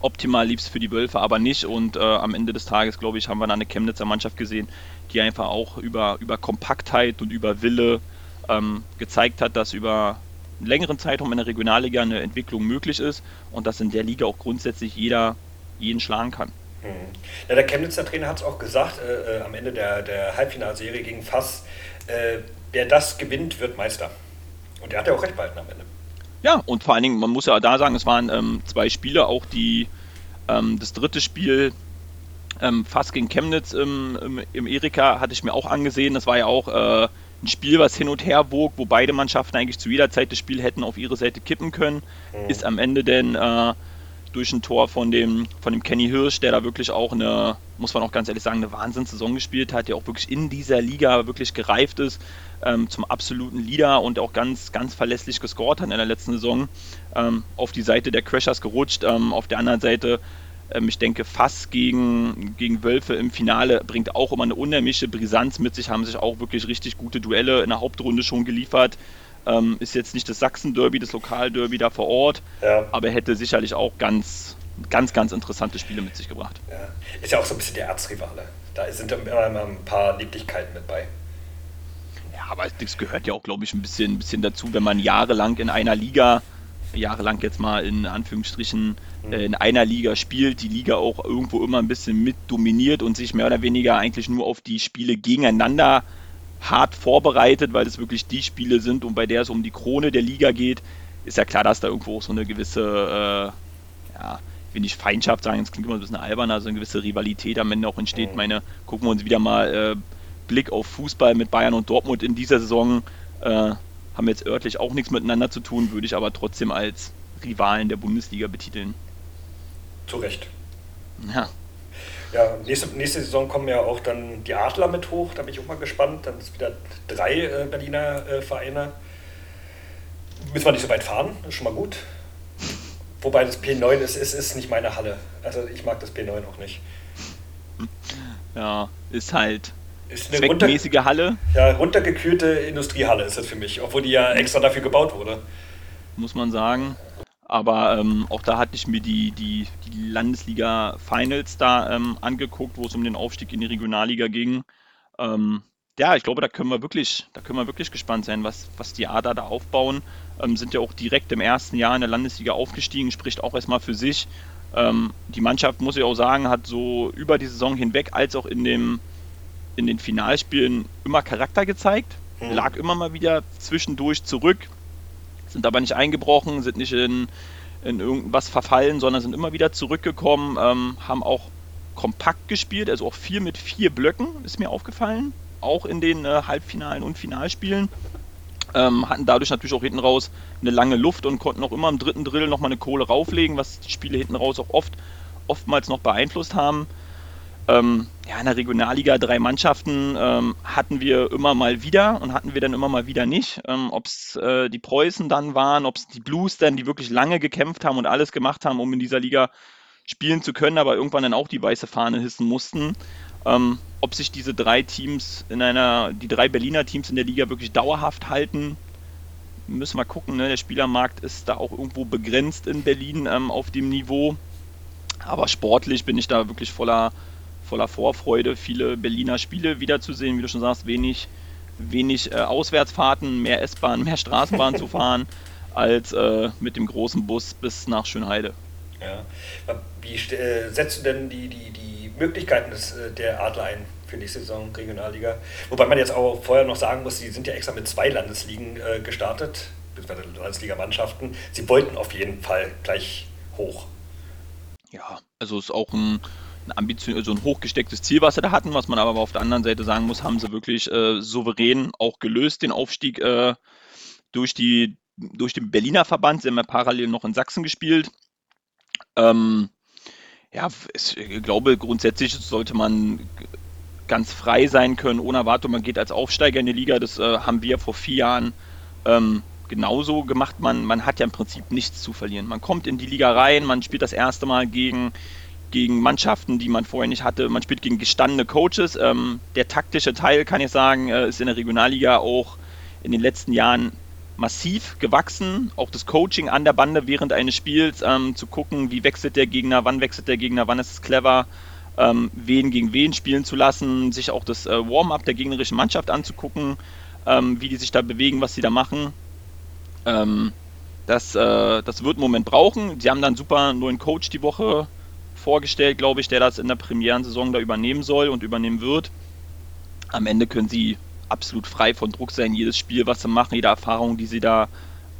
Optimal lief es für die Wölfe aber nicht und äh, am Ende des Tages, glaube ich, haben wir dann eine Chemnitzer Mannschaft gesehen, die einfach auch über, über Kompaktheit und über Wille ähm, gezeigt hat, dass über einen längeren Zeitraum in der Regionalliga eine Entwicklung möglich ist und dass in der Liga auch grundsätzlich jeder jeden schlagen kann. Mhm. Ja, der Chemnitzer Trainer hat es auch gesagt, äh, äh, am Ende der, der Halbfinalserie gegen Fass, äh, wer das gewinnt, wird Meister. Und der hat ja auch recht behalten am Ende. Ja, und vor allen Dingen, man muss ja da sagen, es waren ähm, zwei Spiele, auch die ähm, das dritte Spiel ähm, fast gegen Chemnitz im, im, im, Erika hatte ich mir auch angesehen. Das war ja auch äh, ein Spiel, was hin und her wog, wo beide Mannschaften eigentlich zu jeder Zeit das Spiel hätten auf ihre Seite kippen können. Mhm. Ist am Ende denn äh, durch ein Tor von dem, von dem Kenny Hirsch, der da wirklich auch eine, muss man auch ganz ehrlich sagen, eine Wahnsinnssaison gespielt hat, der auch wirklich in dieser Liga wirklich gereift ist, ähm, zum absoluten Leader und auch ganz, ganz verlässlich gescored hat in der letzten Saison. Ähm, auf die Seite der Crashers gerutscht, ähm, auf der anderen Seite ähm, ich denke, Fass gegen, gegen Wölfe im Finale bringt auch immer eine unheimliche Brisanz mit sich, haben sich auch wirklich richtig gute Duelle in der Hauptrunde schon geliefert. Ähm, ist jetzt nicht das Sachsen-Derby, das Lokalderby da vor Ort, ja. aber hätte sicherlich auch ganz, ganz, ganz interessante Spiele mit sich gebracht. Ja. Ist ja auch so ein bisschen der Erzrivale. Da sind immer, immer ein paar Lieblichkeiten mit bei. Ja, aber das gehört ja auch, glaube ich, ein bisschen, ein bisschen dazu, wenn man jahrelang in einer Liga, jahrelang jetzt mal in Anführungsstrichen, mhm. äh, in einer Liga spielt, die Liga auch irgendwo immer ein bisschen mit dominiert und sich mehr oder weniger eigentlich nur auf die Spiele gegeneinander hart vorbereitet, weil es wirklich die Spiele sind und bei der es um die Krone der Liga geht, ist ja klar, dass da irgendwo auch so eine gewisse, äh, ja, will nicht Feindschaft sagen, das klingt immer ein bisschen albern, also eine gewisse Rivalität am Ende auch entsteht. Mhm. Meine, gucken wir uns wieder mal äh, Blick auf Fußball mit Bayern und Dortmund in dieser Saison. Äh, haben jetzt örtlich auch nichts miteinander zu tun, würde ich aber trotzdem als Rivalen der Bundesliga betiteln. Zu Recht. Ja. Ja, nächste, nächste Saison kommen ja auch dann die Adler mit hoch, da bin ich auch mal gespannt. Dann ist wieder drei äh, Berliner äh, Vereine. Müssen wir nicht so weit fahren, ist schon mal gut. Wobei das P9 ist, ist, ist nicht meine Halle. Also ich mag das P9 auch nicht. Ja, ist halt ist eine zweckmäßige runter, Halle. Ja, runtergekühlte Industriehalle ist das für mich, obwohl die ja extra dafür gebaut wurde. Muss man sagen. Aber ähm, auch da hatte ich mir die, die, die Landesliga Finals da ähm, angeguckt, wo es um den Aufstieg in die Regionalliga ging. Ähm, ja, ich glaube, da können wir wirklich, da können wir wirklich gespannt sein, was, was die Ader da aufbauen. Ähm, sind ja auch direkt im ersten Jahr in der Landesliga aufgestiegen, spricht auch erstmal für sich. Ähm, die Mannschaft, muss ich auch sagen, hat so über die Saison hinweg als auch in, dem, in den Finalspielen immer Charakter gezeigt. Mhm. Lag immer mal wieder zwischendurch zurück, sind aber nicht eingebrochen, sind nicht in, in irgendwas verfallen, sondern sind immer wieder zurückgekommen, ähm, haben auch kompakt gespielt, also auch viel mit vier Blöcken, ist mir aufgefallen auch in den äh, Halbfinalen und Finalspielen. Ähm, hatten dadurch natürlich auch hinten raus eine lange Luft und konnten auch immer im dritten Drill nochmal eine Kohle rauflegen, was die Spiele hinten raus auch oft, oftmals noch beeinflusst haben. Ähm, ja, in der Regionalliga drei Mannschaften ähm, hatten wir immer mal wieder und hatten wir dann immer mal wieder nicht. Ähm, ob es äh, die Preußen dann waren, ob es die Blues dann, die wirklich lange gekämpft haben und alles gemacht haben, um in dieser Liga spielen zu können, aber irgendwann dann auch die weiße Fahne hissen mussten. Ähm, ob sich diese drei Teams in einer, die drei Berliner Teams in der Liga wirklich dauerhaft halten, müssen wir gucken. Ne? Der Spielermarkt ist da auch irgendwo begrenzt in Berlin ähm, auf dem Niveau. Aber sportlich bin ich da wirklich voller, voller Vorfreude, viele Berliner Spiele wiederzusehen. Wie du schon sagst, wenig, wenig äh, Auswärtsfahrten, mehr S-Bahn, mehr Straßenbahn zu fahren, <laughs> als äh, mit dem großen Bus bis nach Schönheide. Ja. Wie äh, setzt du denn die, die, die Möglichkeiten des, äh, der Adler ein für nächste Saison Regionalliga? Wobei man jetzt auch vorher noch sagen muss, sie sind ja extra mit zwei Landesligen äh, gestartet, beziehungsweise Landesligamannschaften. Sie wollten auf jeden Fall gleich hoch. Ja, also ist auch ein, ein Ambition, also ein hochgestecktes Ziel, was sie da hatten, was man aber auf der anderen Seite sagen muss, haben sie wirklich äh, souverän auch gelöst, den Aufstieg äh, durch, die, durch den Berliner Verband. Sie haben ja parallel noch in Sachsen gespielt. Ähm, ja, ich glaube, grundsätzlich sollte man ganz frei sein können, ohne Erwartung. Man geht als Aufsteiger in die Liga. Das äh, haben wir vor vier Jahren ähm, genauso gemacht. Man, man hat ja im Prinzip nichts zu verlieren. Man kommt in die Liga rein, man spielt das erste Mal gegen, gegen Mannschaften, die man vorher nicht hatte. Man spielt gegen gestandene Coaches. Ähm, der taktische Teil, kann ich sagen, äh, ist in der Regionalliga auch in den letzten Jahren massiv gewachsen. Auch das Coaching an der Bande während eines Spiels, ähm, zu gucken, wie wechselt der Gegner, wann wechselt der Gegner, wann ist es clever, ähm, wen gegen wen spielen zu lassen, sich auch das äh, Warm-up der gegnerischen Mannschaft anzugucken, ähm, wie die sich da bewegen, was sie da machen. Ähm, das, äh, das wird einen Moment brauchen. Sie haben dann super neuen Coach die Woche vorgestellt, glaube ich, der das in der Premierensaison da übernehmen soll und übernehmen wird. Am Ende können sie absolut frei von Druck sein. Jedes Spiel, was sie machen, jede Erfahrung, die sie da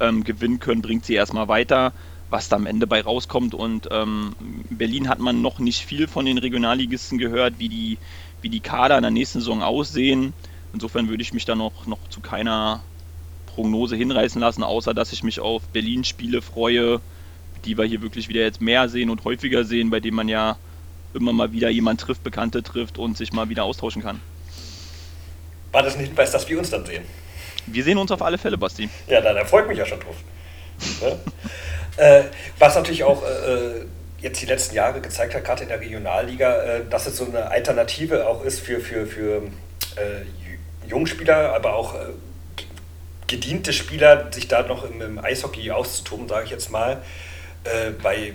ähm, gewinnen können, bringt sie erstmal weiter, was da am Ende bei rauskommt. Und ähm, in Berlin hat man noch nicht viel von den Regionalligisten gehört, wie die, wie die Kader in der nächsten Saison aussehen. Insofern würde ich mich da noch, noch zu keiner Prognose hinreißen lassen, außer dass ich mich auf Berlin-Spiele freue, die wir hier wirklich wieder jetzt mehr sehen und häufiger sehen, bei denen man ja immer mal wieder jemand trifft, Bekannte trifft und sich mal wieder austauschen kann war das ein Hinweis, dass wir uns dann sehen. Wir sehen uns auf alle Fälle, Basti. Ja, da, da freut mich ja schon drauf. äh, was natürlich auch äh, jetzt die letzten Jahre gezeigt hat, gerade in der Regionalliga, äh, dass es so eine Alternative auch ist für, für, für äh, Jungspieler, aber auch äh, gediente Spieler, sich da noch im, im Eishockey auszutoben, sage ich jetzt mal. Äh, bei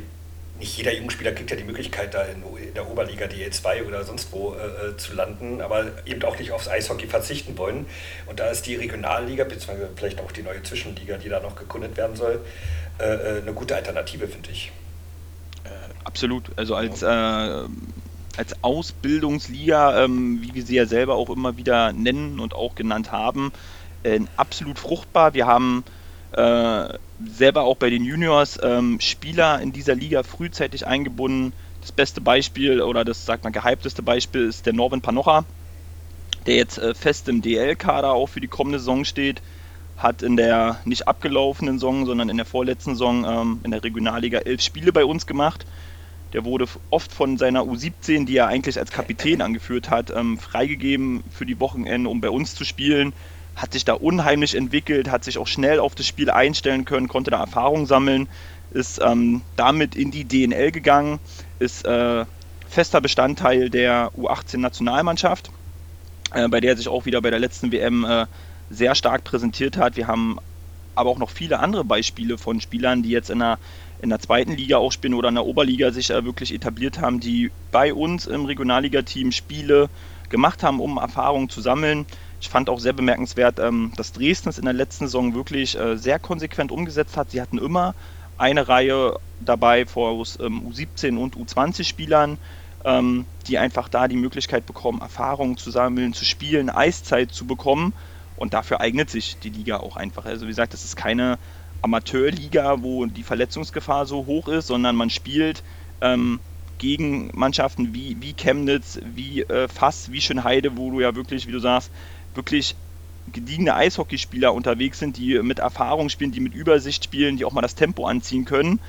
nicht jeder Jungspieler kriegt ja die Möglichkeit, da in, der Oberliga, DE2 oder sonst wo äh, äh, zu landen, aber eben auch nicht aufs Eishockey verzichten wollen. Und da ist die Regionalliga, beziehungsweise vielleicht auch die neue Zwischenliga, die da noch gekundet werden soll, äh, äh eine gute Alternative, finde ich. Äh, absolut. Also als. Äh, als Ausbildungsliga, ähm, wie wir sie ja selber auch immer wieder nennen und auch genannt haben, absolut fruchtbar. Wir haben selber auch bei den Juniors ähm, Spieler in dieser Liga frühzeitig eingebunden. Das beste Beispiel oder das sagt man gehypteste Beispiel ist der Norman Panocha, der jetzt äh, fest im DL-Kader auch für die kommende Saison steht. Hat in der nicht abgelaufenen Saison, sondern in der vorletzten Saison ähm, in der Regionalliga elf Spiele bei uns gemacht. Der wurde oft von seiner U17, die er eigentlich als Kapitän angeführt hat, ähm, freigegeben für die Wochenende, um bei uns zu spielen hat sich da unheimlich entwickelt, hat sich auch schnell auf das Spiel einstellen können, konnte da Erfahrung sammeln, ist ähm, damit in die DNL gegangen, ist äh, fester Bestandteil der U18-Nationalmannschaft, äh, bei der sich auch wieder bei der letzten WM äh, sehr stark präsentiert hat. Wir haben aber auch noch viele andere Beispiele von Spielern, die jetzt in der, in der zweiten Liga auch spielen oder in der Oberliga sich äh, wirklich etabliert haben, die bei uns im Regionalligateam Spiele gemacht haben, um Erfahrungen zu sammeln Ich fand auch sehr bemerkenswert, ähm, dass Dresden es in der letzten Saison wirklich äh, sehr konsequent umgesetzt hat. Sie hatten immer eine Reihe dabei vor ähm, U17 und U20-Spielern, ähm, die einfach da die Möglichkeit bekommen, Erfahrungen zu sammeln, zu spielen, Eiszeit zu bekommen. Und dafür eignet sich die Liga auch einfach. Also wie gesagt, das ist keine Amateurliga, wo die Verletzungsgefahr so hoch ist, sondern man spielt ähm, gegen Mannschaften wie, wie Chemnitz, wie äh, Fass, wie Schönheide, wo du ja wirklich, wie du sagst, wirklich gediegene Eishockeyspieler unterwegs sind, die mit Erfahrung spielen, die mit Übersicht spielen, die auch mal das Tempo anziehen können.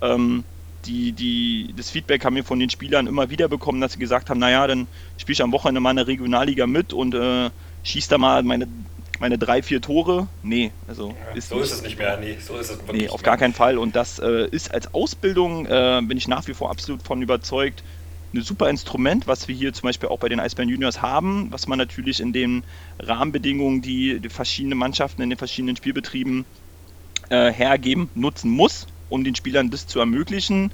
Ähm, die, die, das Feedback haben wir von den Spielern immer wieder bekommen, dass sie gesagt haben, naja, dann spiele ich am Wochenende mal eine Regionalliga mit und äh, schieß da mal meine meine drei, vier Tore, nee, also ja, ist so nicht, ist es nicht mehr, nee, so ist es wirklich. Nee, auf gar keinen Fall. Und das äh, ist als Ausbildung, äh, bin ich nach wie vor absolut von überzeugt, ein super Instrument, was wir hier zum Beispiel auch bei den Eisbären Juniors haben, was man natürlich in den Rahmenbedingungen, die, verschiedenen Mannschaften in den verschiedenen Spielbetrieben äh, hergeben, nutzen muss, um den Spielern das zu ermöglichen.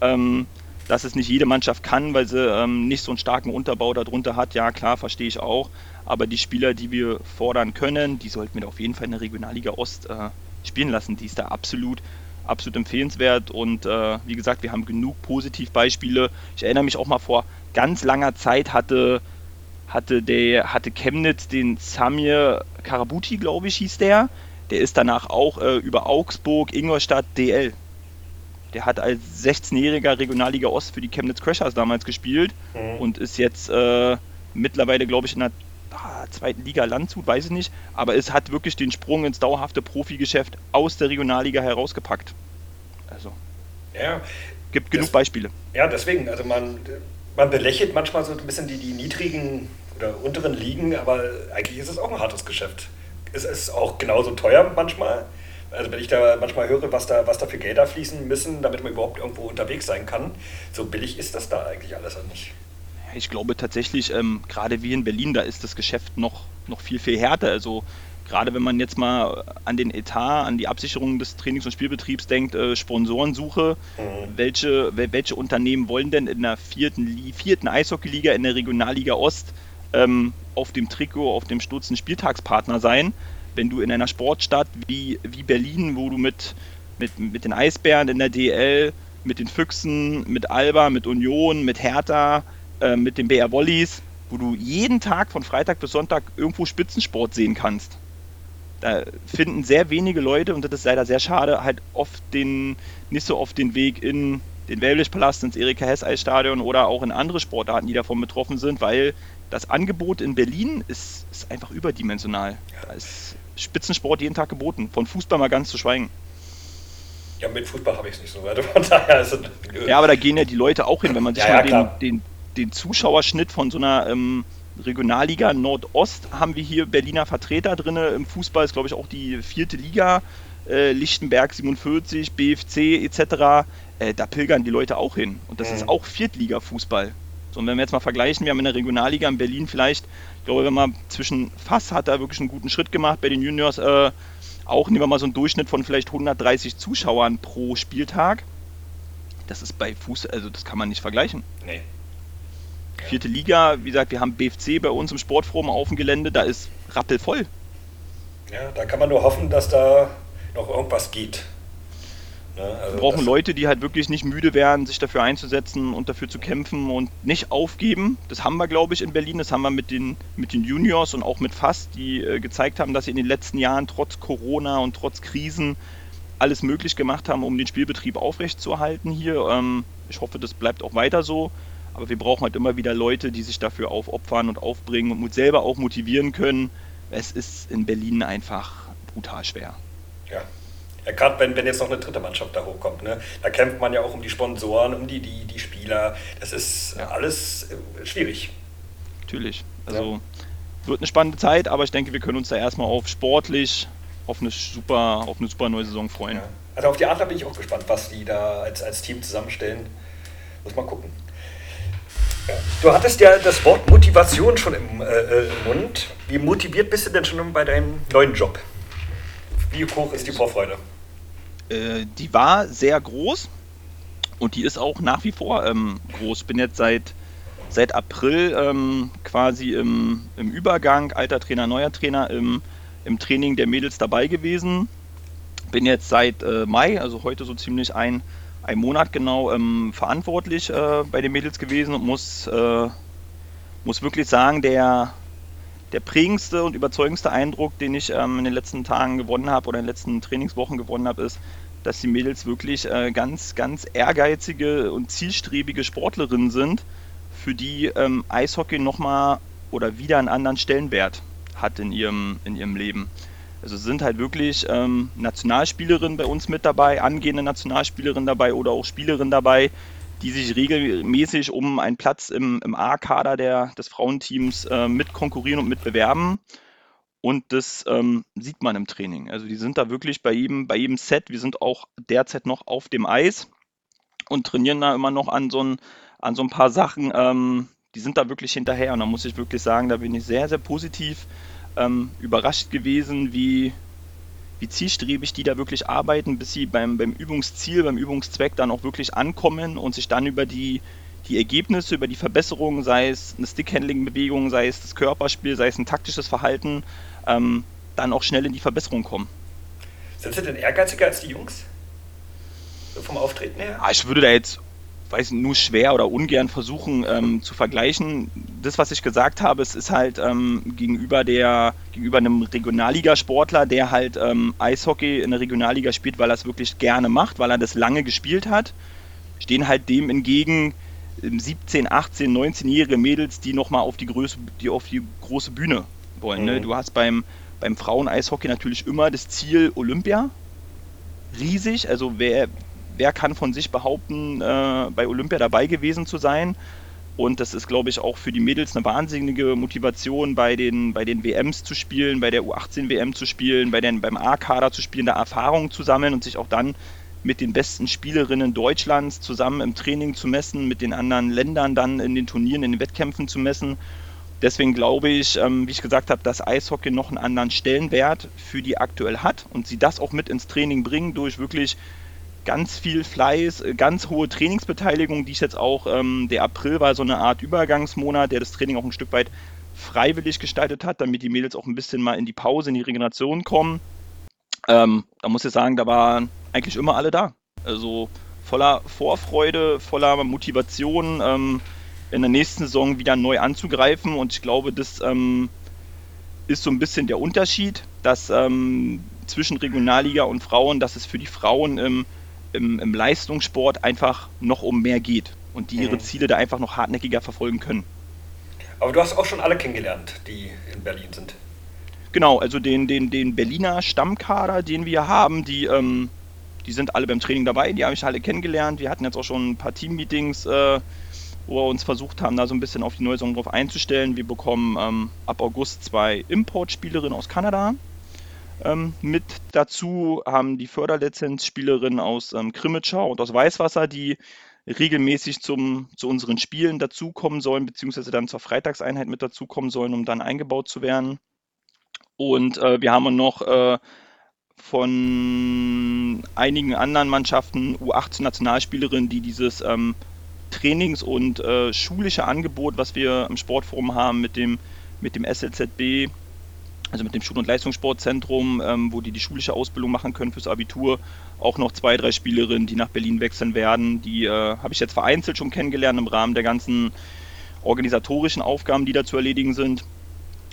Ähm, dass es nicht jede Mannschaft kann, weil sie ähm, nicht so einen starken Unterbau darunter hat, ja klar, verstehe ich auch. Aber die Spieler, die wir fordern können, die sollten wir auf jeden Fall in der Regionalliga Ost äh, spielen lassen. Die ist da absolut, absolut empfehlenswert. Und äh, wie gesagt, wir haben genug Positivbeispiele. Ich erinnere mich auch mal vor ganz langer Zeit hatte, hatte, der, hatte Chemnitz den Samir Karabuti, glaube ich, hieß der. Der ist danach auch äh, über Augsburg, Ingolstadt, DL der hat als 16-jähriger Regionalliga Ost für die Chemnitz Crashers damals gespielt mhm. und ist jetzt äh, mittlerweile, glaube ich, in der ah, zweiten Liga Landshut, weiß ich nicht. Aber es hat wirklich den Sprung ins dauerhafte Profigeschäft aus der Regionalliga herausgepackt. Also. Ja. Gibt genug das, Beispiele. Ja, deswegen, also man, man belächelt manchmal so ein bisschen die, die niedrigen oder unteren Ligen, aber eigentlich ist es auch ein hartes Geschäft. Es ist auch genauso teuer manchmal. Also wenn ich da manchmal höre, was da, was da für Gelder fließen müssen, damit man überhaupt irgendwo unterwegs sein kann, so billig ist das da eigentlich alles auch nicht. Ich glaube tatsächlich, ähm, gerade wie in Berlin, da ist das Geschäft noch, noch viel, viel härter. Also gerade wenn man jetzt mal an den Etat, an die Absicherung des Trainings- und Spielbetriebs denkt, äh, Sponsorensuche, mhm. welche, welche Unternehmen wollen denn in der vierten, vierten Eishockeyliga, in der Regionalliga Ost ähm, auf dem Trikot, auf dem Stutzen Spieltagspartner sein? wenn du in einer Sportstadt wie, wie Berlin, wo du mit, mit, mit den Eisbären in der DL, mit den Füchsen, mit Alba, mit Union, mit Hertha, äh, mit den BR Wollies, wo du jeden Tag von Freitag bis Sonntag irgendwo Spitzensport sehen kannst. Da finden sehr wenige Leute, und das ist leider sehr schade, halt oft den, nicht so oft den Weg in den Wellblichpalast, ins Erika Hess Eisstadion oder auch in andere Sportarten, die davon betroffen sind, weil das Angebot in Berlin ist, ist einfach überdimensional. Da ist Spitzensport jeden Tag geboten. Von Fußball mal ganz zu schweigen. Ja, mit Fußball habe ich es nicht so weit. Von daher ist ja, aber da gehen ja die Leute auch hin, wenn man sich ja, mal ja, den, den, den, Zuschauerschnitt von so einer ähm, Regionalliga Nordost haben wir hier Berliner Vertreter drin. Im Fußball ist, glaube ich, auch die vierte Liga. Äh, Lichtenberg 47, BFC etc. Äh, da pilgern die Leute auch hin. Und das mhm. ist auch Viertliga-Fußball. So, und wenn wir jetzt mal vergleichen, wir haben in der Regionalliga in Berlin vielleicht, ich glaube, wenn man zwischen Fass hat er wirklich einen guten Schritt gemacht, bei den Juniors äh, auch, nehmen wir mal so einen Durchschnitt von vielleicht 130 Zuschauern pro Spieltag. Das ist bei Fuß, also das kann man nicht vergleichen. Nee. Vierte Liga, wie gesagt, wir haben BFC bei uns im Sportforum auf dem Gelände, da ist rappelvoll. Ja, da kann man nur hoffen, dass da noch irgendwas geht. Ne? Also wir brauchen Leute, die halt wirklich nicht müde werden, sich dafür einzusetzen und dafür zu kämpfen und nicht aufgeben. Das haben wir, glaube ich, in Berlin. Das haben wir mit den, mit den Juniors und auch mit FAST, die äh, gezeigt haben, dass sie in den letzten Jahren trotz Corona und trotz Krisen alles möglich gemacht haben, um den Spielbetrieb aufrechtzuerhalten hier. Ähm, ich hoffe, das bleibt auch weiter so. Aber wir brauchen halt immer wieder Leute, die sich dafür aufopfern und aufbringen und selber auch motivieren können. Es ist in Berlin einfach brutal schwer. Ja, ja, gerade wenn, wenn jetzt noch eine dritte Mannschaft da hochkommt. Ne? Da kämpft man ja auch um die Sponsoren, um die, die, die Spieler. Das ist ja. alles äh, schwierig. Natürlich. Also ja. wird eine spannende Zeit, aber ich denke, wir können uns da erstmal auf sportlich, auf eine super, auf eine super neue Saison freuen. Ja. Also auf die Adler bin ich auch gespannt, was die da als, als Team zusammenstellen. Muss mal gucken. Du hattest ja das Wort Motivation schon im, äh, äh, Mund. Wie motiviert bist du denn schon bei deinem neuen Job? Wie hoch ist die Vorfreude? Äh, die war sehr groß und die ist auch nach wie vor ähm, groß. Bin jetzt seit, seit April ähm, quasi im, im, Übergang, alter Trainer, neuer Trainer, im, im, Training der Mädels dabei gewesen. Bin jetzt seit äh, Mai, also heute so ziemlich ein, ein Monat genau, ähm, verantwortlich äh, bei den Mädels gewesen und muss, äh, muss wirklich sagen, der, der prägendste und überzeugendste Eindruck, den ich ähm, in den letzten Tagen gewonnen habe oder in den letzten Trainingswochen gewonnen habe, ist, dass die Mädels wirklich äh, ganz, ganz ehrgeizige und zielstrebige Sportlerinnen sind, für die ähm, Eishockey nochmal oder wieder einen anderen Stellenwert hat in ihrem, in ihrem Leben. Also sind halt wirklich ähm, Nationalspielerinnen bei uns mit dabei, angehende Nationalspielerinnen dabei oder auch Spielerinnen dabei, die sich regelmäßig um einen Platz im, im A-Kader des Frauenteams äh, mit konkurrieren und mitbewerben. Und das ähm, sieht man im Training. Also die sind da wirklich bei jedem, bei jedem Set. Wir sind auch derzeit noch auf dem Eis und trainieren da immer noch an so ein, an so ein paar Sachen. Ähm, die sind da wirklich hinterher. Und da muss ich wirklich sagen, da bin ich sehr, sehr positiv ähm, überrascht gewesen, wie, wie zielstrebig die da wirklich arbeiten, bis sie beim, beim Übungsziel, beim Übungszweck dann auch wirklich ankommen und sich dann über die, die Ergebnisse, über die Verbesserungen, sei es eine Stickhandling-Bewegung, sei es das Körperspiel, sei es ein taktisches Verhalten, ähm, dann auch schnell in die Verbesserung kommen. Sind sie denn ehrgeiziger als die Jungs? Vom Auftreten her? Ah, ich würde da jetzt weiß nur schwer oder ungern versuchen ähm, zu vergleichen. Das, was ich gesagt habe, es ist halt ähm, gegenüber der gegenüber einem Regionalligasportler, der halt ähm, Eishockey in der Regionalliga spielt, weil er es wirklich gerne macht, weil er das lange gespielt hat, stehen halt dem entgegen 17, 18, 19-jährige Mädels, die nochmal auf die Größe, die auf die große Bühne wollen. Ne? Mhm. Ne? Du hast beim, beim Frauen-Eishockey natürlich immer das Ziel Olympia. Riesig, also wer, wer kann von sich behaupten, äh, bei Olympia dabei gewesen zu sein? Und das ist, glaube ich, auch für die Mädels eine wahnsinnige Motivation, bei den, bei den WMs zu spielen, bei der U18-WM zu spielen, bei den, beim A-Kader zu spielen, da Erfahrungen zu sammeln und sich auch dann mit den besten Spielerinnen Deutschlands zusammen im Training zu messen, mit den anderen Ländern dann in den Turnieren, in den Wettkämpfen zu messen. Deswegen glaube ich, ähm, wie ich gesagt habe, dass Eishockey noch einen anderen Stellenwert für die aktuell hat und sie das auch mit ins Training bringen durch wirklich ganz viel Fleiß, äh, ganz hohe Trainingsbeteiligung, die ich jetzt auch, ähm, der April war so eine Art Übergangsmonat, der das Training auch ein Stück weit freiwillig gestaltet hat, damit die Mädels auch ein bisschen mal in die Pause, in die Regeneration kommen. Ähm, da muss ich sagen, da waren eigentlich immer alle da. Also voller Vorfreude, voller Motivation, ähm, in der nächsten Saison wieder neu anzugreifen. Und ich glaube, das ähm, ist so ein bisschen der Unterschied, dass ähm, zwischen Regionalliga und Frauen, dass es für die Frauen im im, Leistungssport einfach noch um mehr geht und die ihre mhm. Ziele da einfach noch hartnäckiger verfolgen können. Aber du hast auch schon alle kennengelernt, die in Berlin sind. Genau, also den, den, den Berliner Stammkader, den wir haben, die, ähm, die sind alle beim Training dabei, die habe ich alle kennengelernt. Wir hatten jetzt auch schon ein paar Teammeetings, äh, wo wir uns versucht haben, da so ein bisschen auf die neue Saison drauf einzustellen. Wir bekommen ähm, ab August zwei Importspielerinnen aus Kanada ähm, mit dazu haben die Förderlizenzspielerinnen aus ähm, Krimitschau und aus Weißwasser, die regelmäßig zum, zu unseren Spielen dazukommen sollen, beziehungsweise dann zur Freitagseinheit mit dazukommen sollen, um dann eingebaut zu werden. Und äh, wir haben noch äh, von einigen anderen Mannschaften U18-Nationalspielerinnen, die dieses ähm, Trainings- und äh, schulische Angebot, was wir im Sportforum haben mit dem, mit dem SLZB, also mit dem Schul- und Leistungssportzentrum, ähm, wo die die schulische Ausbildung machen können fürs Abitur. Auch noch zwei, drei Spielerinnen, die nach Berlin wechseln werden. Die äh, habe ich jetzt vereinzelt schon kennengelernt im Rahmen der ganzen organisatorischen Aufgaben, die da zu erledigen sind.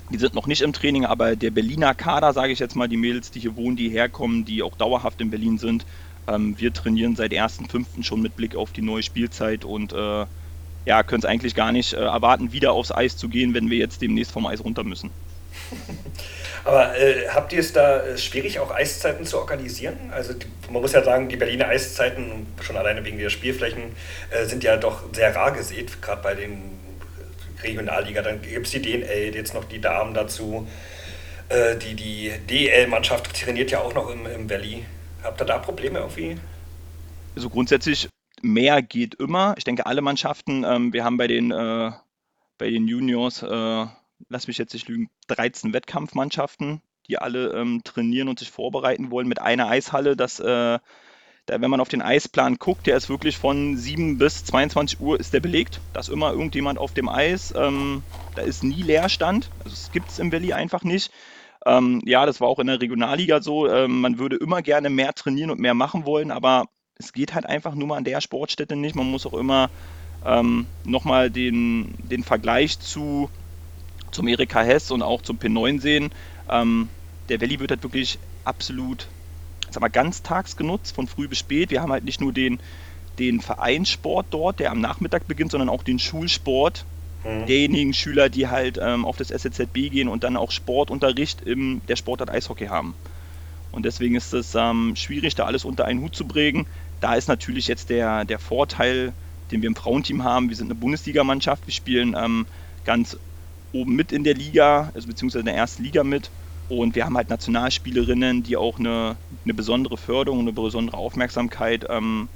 Die sind noch nicht im Training, aber der Berliner Kader, sage ich jetzt mal, die Mädels, die hier wohnen, die herkommen, die auch dauerhaft in Berlin sind, ähm, wir trainieren seit 1.5. schon mit Blick auf die neue Spielzeit und äh, ja, können es eigentlich gar nicht äh, erwarten, wieder aufs Eis zu gehen, wenn wir jetzt demnächst vom Eis runter müssen. <laughs> Aber äh, habt ihr es da äh, schwierig, auch Eiszeiten zu organisieren? Also die, man muss ja sagen, die Berliner Eiszeiten, schon alleine wegen der Spielflächen, äh, sind ja doch sehr rar gesät, gerade bei den Regionalliga. Dann gibt es die DNL, jetzt noch die Damen dazu. Äh, die die DL-Mannschaft trainiert ja auch noch im, im Berlin. Habt ihr da Probleme irgendwie? Also grundsätzlich mehr geht immer. Ich denke, alle Mannschaften, ähm, wir haben bei den, äh, bei den Juniors lass mich jetzt nicht lügen, 13 Wettkampfmannschaften, die alle ähm, trainieren und sich vorbereiten wollen mit einer Eishalle. Das, äh, Da, wenn man auf den Eisplan guckt, der ist wirklich von 7 bis 22 Uhr ist der belegt. Da ist immer irgendjemand auf dem Eis. Ähm, da ist nie Leerstand. Also es gibt es im Valley einfach nicht. Ähm, ja, das war auch in der Regionalliga so. Ähm, man würde immer gerne mehr trainieren und mehr machen wollen, aber es geht halt einfach nur mal an der Sportstätte nicht. Man muss auch immer ähm, nochmal den, den Vergleich zu, zum Erika Hess und auch zum P9 sehen. Ähm, der Valley wird halt wirklich absolut sag mal, ganztags genutzt, von früh bis spät. Wir haben halt nicht nur den, den Vereinssport dort, der am Nachmittag beginnt, sondern auch den Schulsport mhm. derjenigen Schüler, die halt ähm, auf das SZB gehen und dann auch Sportunterricht in der Sportart Eishockey haben. Und deswegen ist es ähm, schwierig, da alles unter einen Hut zu bringen. Da ist natürlich jetzt der, der Vorteil, den wir im Frauenteam haben. Wir sind eine Bundesligamannschaft, wir spielen ähm, ganz oben mit in der Liga, also beziehungsweise in der ersten Liga mit. Und wir haben halt Nationalspielerinnen, die auch eine, eine besondere Förderung, eine besondere Aufmerksamkeit ähm,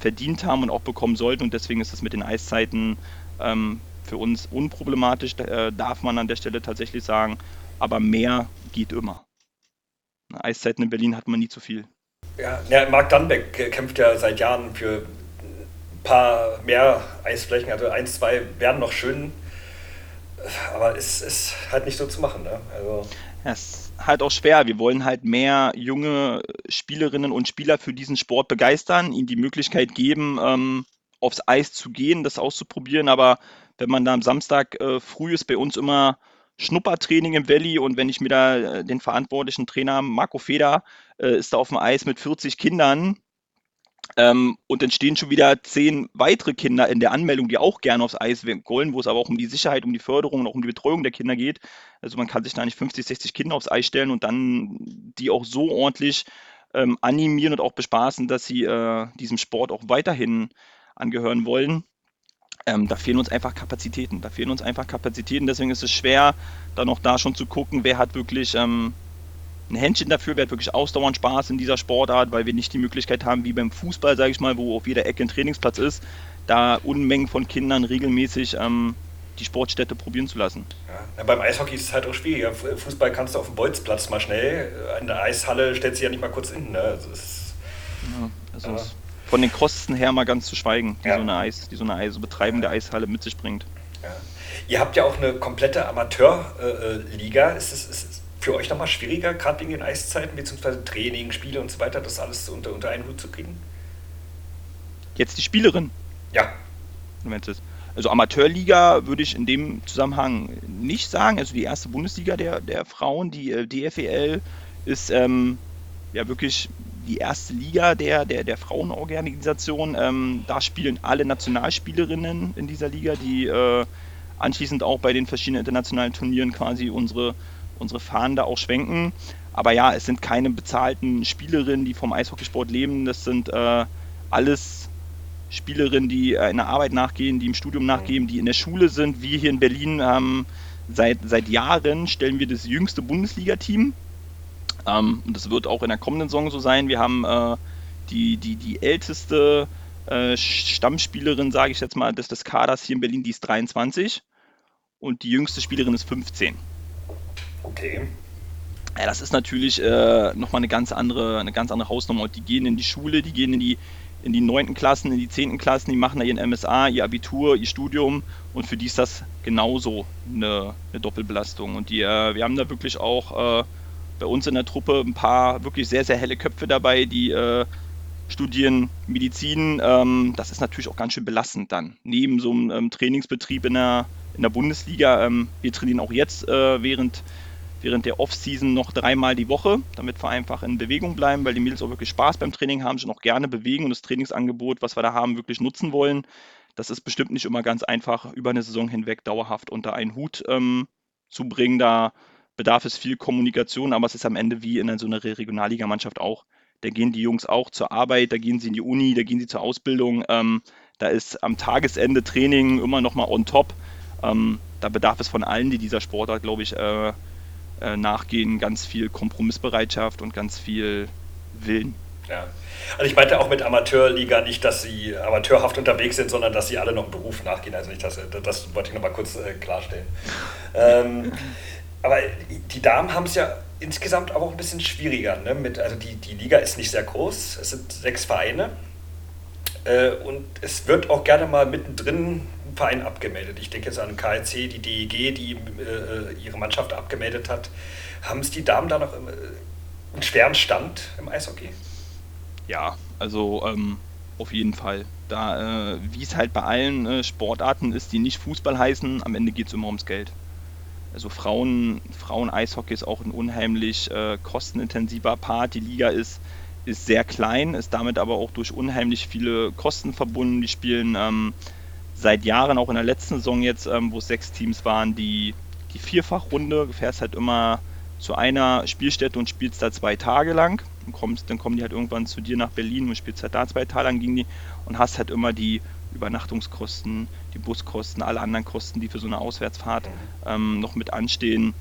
verdient haben und auch bekommen sollten. Und deswegen ist es mit den Eiszeiten ähm, für uns unproblematisch, äh, darf man an der Stelle tatsächlich sagen. Aber mehr geht immer. Eiszeiten in Berlin hat man nie zu viel. Ja, ja Marc Dannbeck kämpft ja seit Jahren für ein paar mehr Eisflächen. Also eins, zwei werden noch schön. Aber es ist halt nicht so zu machen. Ne? Also es ist halt auch schwer. Wir wollen halt mehr junge Spielerinnen und Spieler für diesen Sport begeistern, ihnen die Möglichkeit geben, ähm, aufs Eis zu gehen, das auszuprobieren. Aber wenn man da am Samstag äh, früh ist, bei uns immer Schnuppertraining im Valley und wenn ich mir da äh, den verantwortlichen Trainer Marco Feder äh, ist da auf dem Eis mit 40 Kindern, ähm, und dann stehen schon wieder zehn weitere Kinder in der Anmeldung, die auch gerne aufs Eis wollen, wo es aber auch um die Sicherheit, um die Förderung und auch um die Betreuung der Kinder geht. Also man kann sich da nicht 50, 60 Kinder aufs Eis stellen und dann die auch so ordentlich ähm, animieren und auch bespaßen, dass sie äh, diesem Sport auch weiterhin angehören wollen. Ähm, da fehlen uns einfach Kapazitäten. Da fehlen uns einfach Kapazitäten. Deswegen ist es schwer, dann auch da schon zu gucken, wer hat wirklich ähm, ein Händchen dafür, wer hat wirklich ausdauernd Spaß in dieser Sportart, weil wir nicht die Möglichkeit haben, wie beim Fußball, sage ich mal, wo auf jeder Ecke ein Trainingsplatz ist, da Unmengen von Kindern regelmäßig ähm, die Sportstätte probieren zu lassen. Ja, beim Eishockey ist es halt auch schwierig. Fußball kannst du auf dem Bolzplatz mal schnell, in der Eishalle stellt sich ja nicht mal kurz in. Ne? Also ist, ja, also ja. von den Kosten her mal ganz zu schweigen, die so eine Eis, die so eine Eis, betreibende Eishalle mit sich bringt. Ihr habt ja auch eine komplette Amateurliga. Äh, ist es, ist, für euch nochmal schwieriger, gerade wegen den Eiszeiten, beziehungsweise Training, Spiele und so weiter, das alles unter, unter einen Hut zu kriegen? Jetzt die Spielerin. Ja. Also Amateurliga würde ich in dem Zusammenhang nicht sagen. Also die erste Bundesliga der, der Frauen, die äh, DFEL, ist ähm, ja wirklich die erste Liga der, der, der Frauenorganisation. Ähm, da spielen alle Nationalspielerinnen in dieser Liga, die äh, anschließend auch bei den verschiedenen internationalen Turnieren quasi unsere unsere Fahnen da auch schwenken. Aber ja, es sind keine bezahlten Spielerinnen, die vom Eishockeysport leben. Das sind äh, alles Spielerinnen, die äh, in der Arbeit nachgehen, die im Studium nachgehen, die in der Schule sind. Wir hier in Berlin ähm, seit, seit Jahren stellen wir das jüngste Bundesliga-Team. Ähm, und das wird auch in der kommenden Saison so sein. Wir haben äh, die, die, die älteste äh, Stammspielerin, sage ich jetzt mal, des, des Kaders hier in Berlin, die ist 23. Und die jüngste Spielerin ist 15. Okay. Ja, das ist natürlich äh, nochmal eine ganz andere, eine ganz andere Hausnummer. die gehen in die Schule, die gehen in die in die neunten Klassen, in die zehnten Klassen, die machen da ihren MSA, ihr Abitur, ihr Studium und für die ist das genauso eine, eine Doppelbelastung. Und die, äh, wir haben da wirklich auch äh, bei uns in der Truppe ein paar wirklich sehr, sehr helle Köpfe dabei, die äh, studieren Medizin. Ähm, das ist natürlich auch ganz schön belastend dann. Neben so einem ähm, Trainingsbetrieb in der, in der Bundesliga, ähm, wir trainieren auch jetzt äh, während während der Off-Season noch dreimal die Woche, damit wir einfach in Bewegung bleiben, weil die Mädels auch wirklich Spaß beim Training haben, sich auch gerne bewegen und das Trainingsangebot, was wir da haben, wirklich nutzen wollen. Das ist bestimmt nicht immer ganz einfach, über eine Saison hinweg dauerhaft unter einen Hut ähm, zu bringen. Da bedarf es viel Kommunikation, aber es ist am Ende wie in so einer Regionalligamannschaft auch. Da gehen die Jungs auch zur Arbeit, da gehen sie in die Uni, da gehen sie zur Ausbildung. Ähm, da ist am Tagesende Training immer noch mal on top. Ähm, da bedarf es von allen, die dieser Sportart, glaube ich, äh, äh, nachgehen, ganz viel Kompromissbereitschaft und ganz viel Willen. Ja. Also ich meinte auch mit Amateurliga nicht, dass sie amateurhaft unterwegs sind, sondern dass sie alle noch einen Beruf nachgehen. Also nicht, dass, das wollte ich nochmal kurz äh, klarstellen. ähm, <laughs> aber die Damen haben es ja insgesamt aber auch ein bisschen schwieriger. Ne? Mit, also die, die Liga ist nicht sehr groß, es sind sechs Vereine. Äh, und es wird auch gerne mal mittendrin Verein abgemeldet. Ich denke jetzt an KLC, die DEG, die äh, ihre Mannschaft abgemeldet hat. Haben es die Damen da noch äh, einen schweren Stand im Eishockey? Ja, also ähm, auf jeden Fall. Da, äh, wie es halt bei allen äh, Sportarten ist, die nicht Fußball heißen, am Ende geht es immer ums Geld. Also Frauen, Frauen-Eishockey ist auch ein unheimlich äh, kostenintensiver Part. Die Liga ist, ist sehr klein, ist damit aber auch durch unheimlich viele Kosten verbunden. Die spielen ähm, seit Jahren, auch in der letzten Saison jetzt, ähm, wo es sechs Teams waren, die, die Vierfachrunde. Du fährst halt immer zu einer Spielstätte und spielst da zwei Tage lang. Und kommst, dann kommen die halt irgendwann zu dir nach Berlin und spielst halt da zwei Tage lang gegen die und hast halt immer die Übernachtungskosten, die Buskosten, alle anderen Kosten, die für so eine Auswärtsfahrt ähm, noch mit anstehen.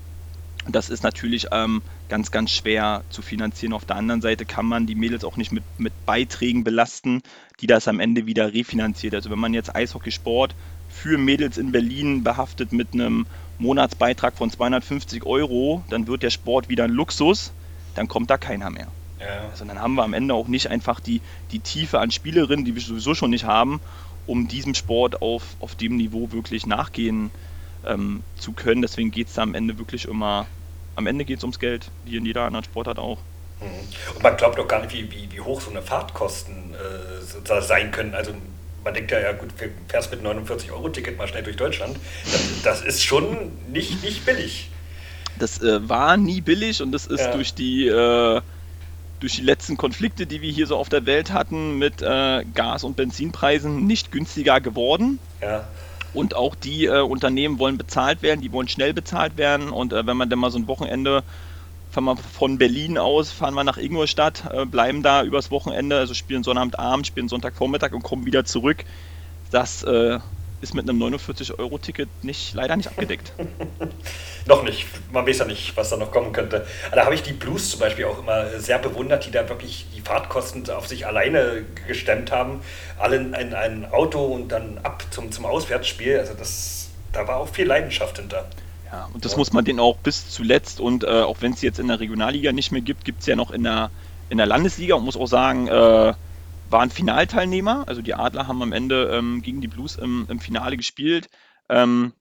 Das ist natürlich ähm, ganz, ganz schwer zu finanzieren. Auf der anderen Seite kann man die Mädels auch nicht mit, mit Beiträgen belasten, die das am Ende wieder refinanziert. Also wenn man jetzt Eishockeysport für Mädels in Berlin behaftet mit einem Monatsbeitrag von 250 Euro, dann wird der Sport wieder ein Luxus, dann kommt da keiner mehr. Ja. Also dann haben wir am Ende auch nicht einfach die, die Tiefe an Spielerinnen, die wir sowieso schon nicht haben, um diesem Sport auf, auf dem Niveau wirklich nachgehen ähm, zu können. Deswegen geht es da am Ende wirklich immer, am Ende geht es ums Geld, wie in jeder anderen Sportart auch. Mhm. Und man glaubt auch gar nicht, wie, wie, wie hoch so eine Fahrtkosten äh, sein können. Also man denkt ja, ja gut, wir fährst mit 49 Euro Ticket mal schnell durch Deutschland. Das, das ist schon nicht, nicht billig. Das äh, war nie billig und das ist ja. durch die äh, durch die letzten Konflikte, die wir hier so auf der Welt hatten, mit äh, Gas- und Benzinpreisen nicht günstiger geworden. Ja. Und auch die äh, Unternehmen wollen bezahlt werden, die wollen schnell bezahlt werden. Und äh, wenn man dann mal so ein Wochenende fahren wir von Berlin aus, fahren wir nach Ingolstadt, äh, bleiben da übers Wochenende, also spielen Sonnabendabend, spielen Sonntagvormittag und kommen wieder zurück. Das äh, ist mit einem 49-Euro-Ticket nicht, leider nicht abgedeckt. <laughs> noch nicht. Man weiß ja nicht, was da noch kommen könnte. Da habe ich die Blues zum Beispiel auch immer sehr bewundert, die da wirklich die Fahrtkosten auf sich alleine gestemmt haben. Alle in ein Auto und dann ab zum, zum Auswärtsspiel. Also das, da war auch viel Leidenschaft hinter. Ja, und das ja. muss man denen auch bis zuletzt und äh, auch wenn es jetzt in der Regionalliga nicht mehr gibt, gibt es ja noch in der, in der Landesliga und muss auch sagen, äh, waren Finalteilnehmer. Also die Adler haben am Ende ähm, gegen die Blues im, im Finale gespielt. Ähm,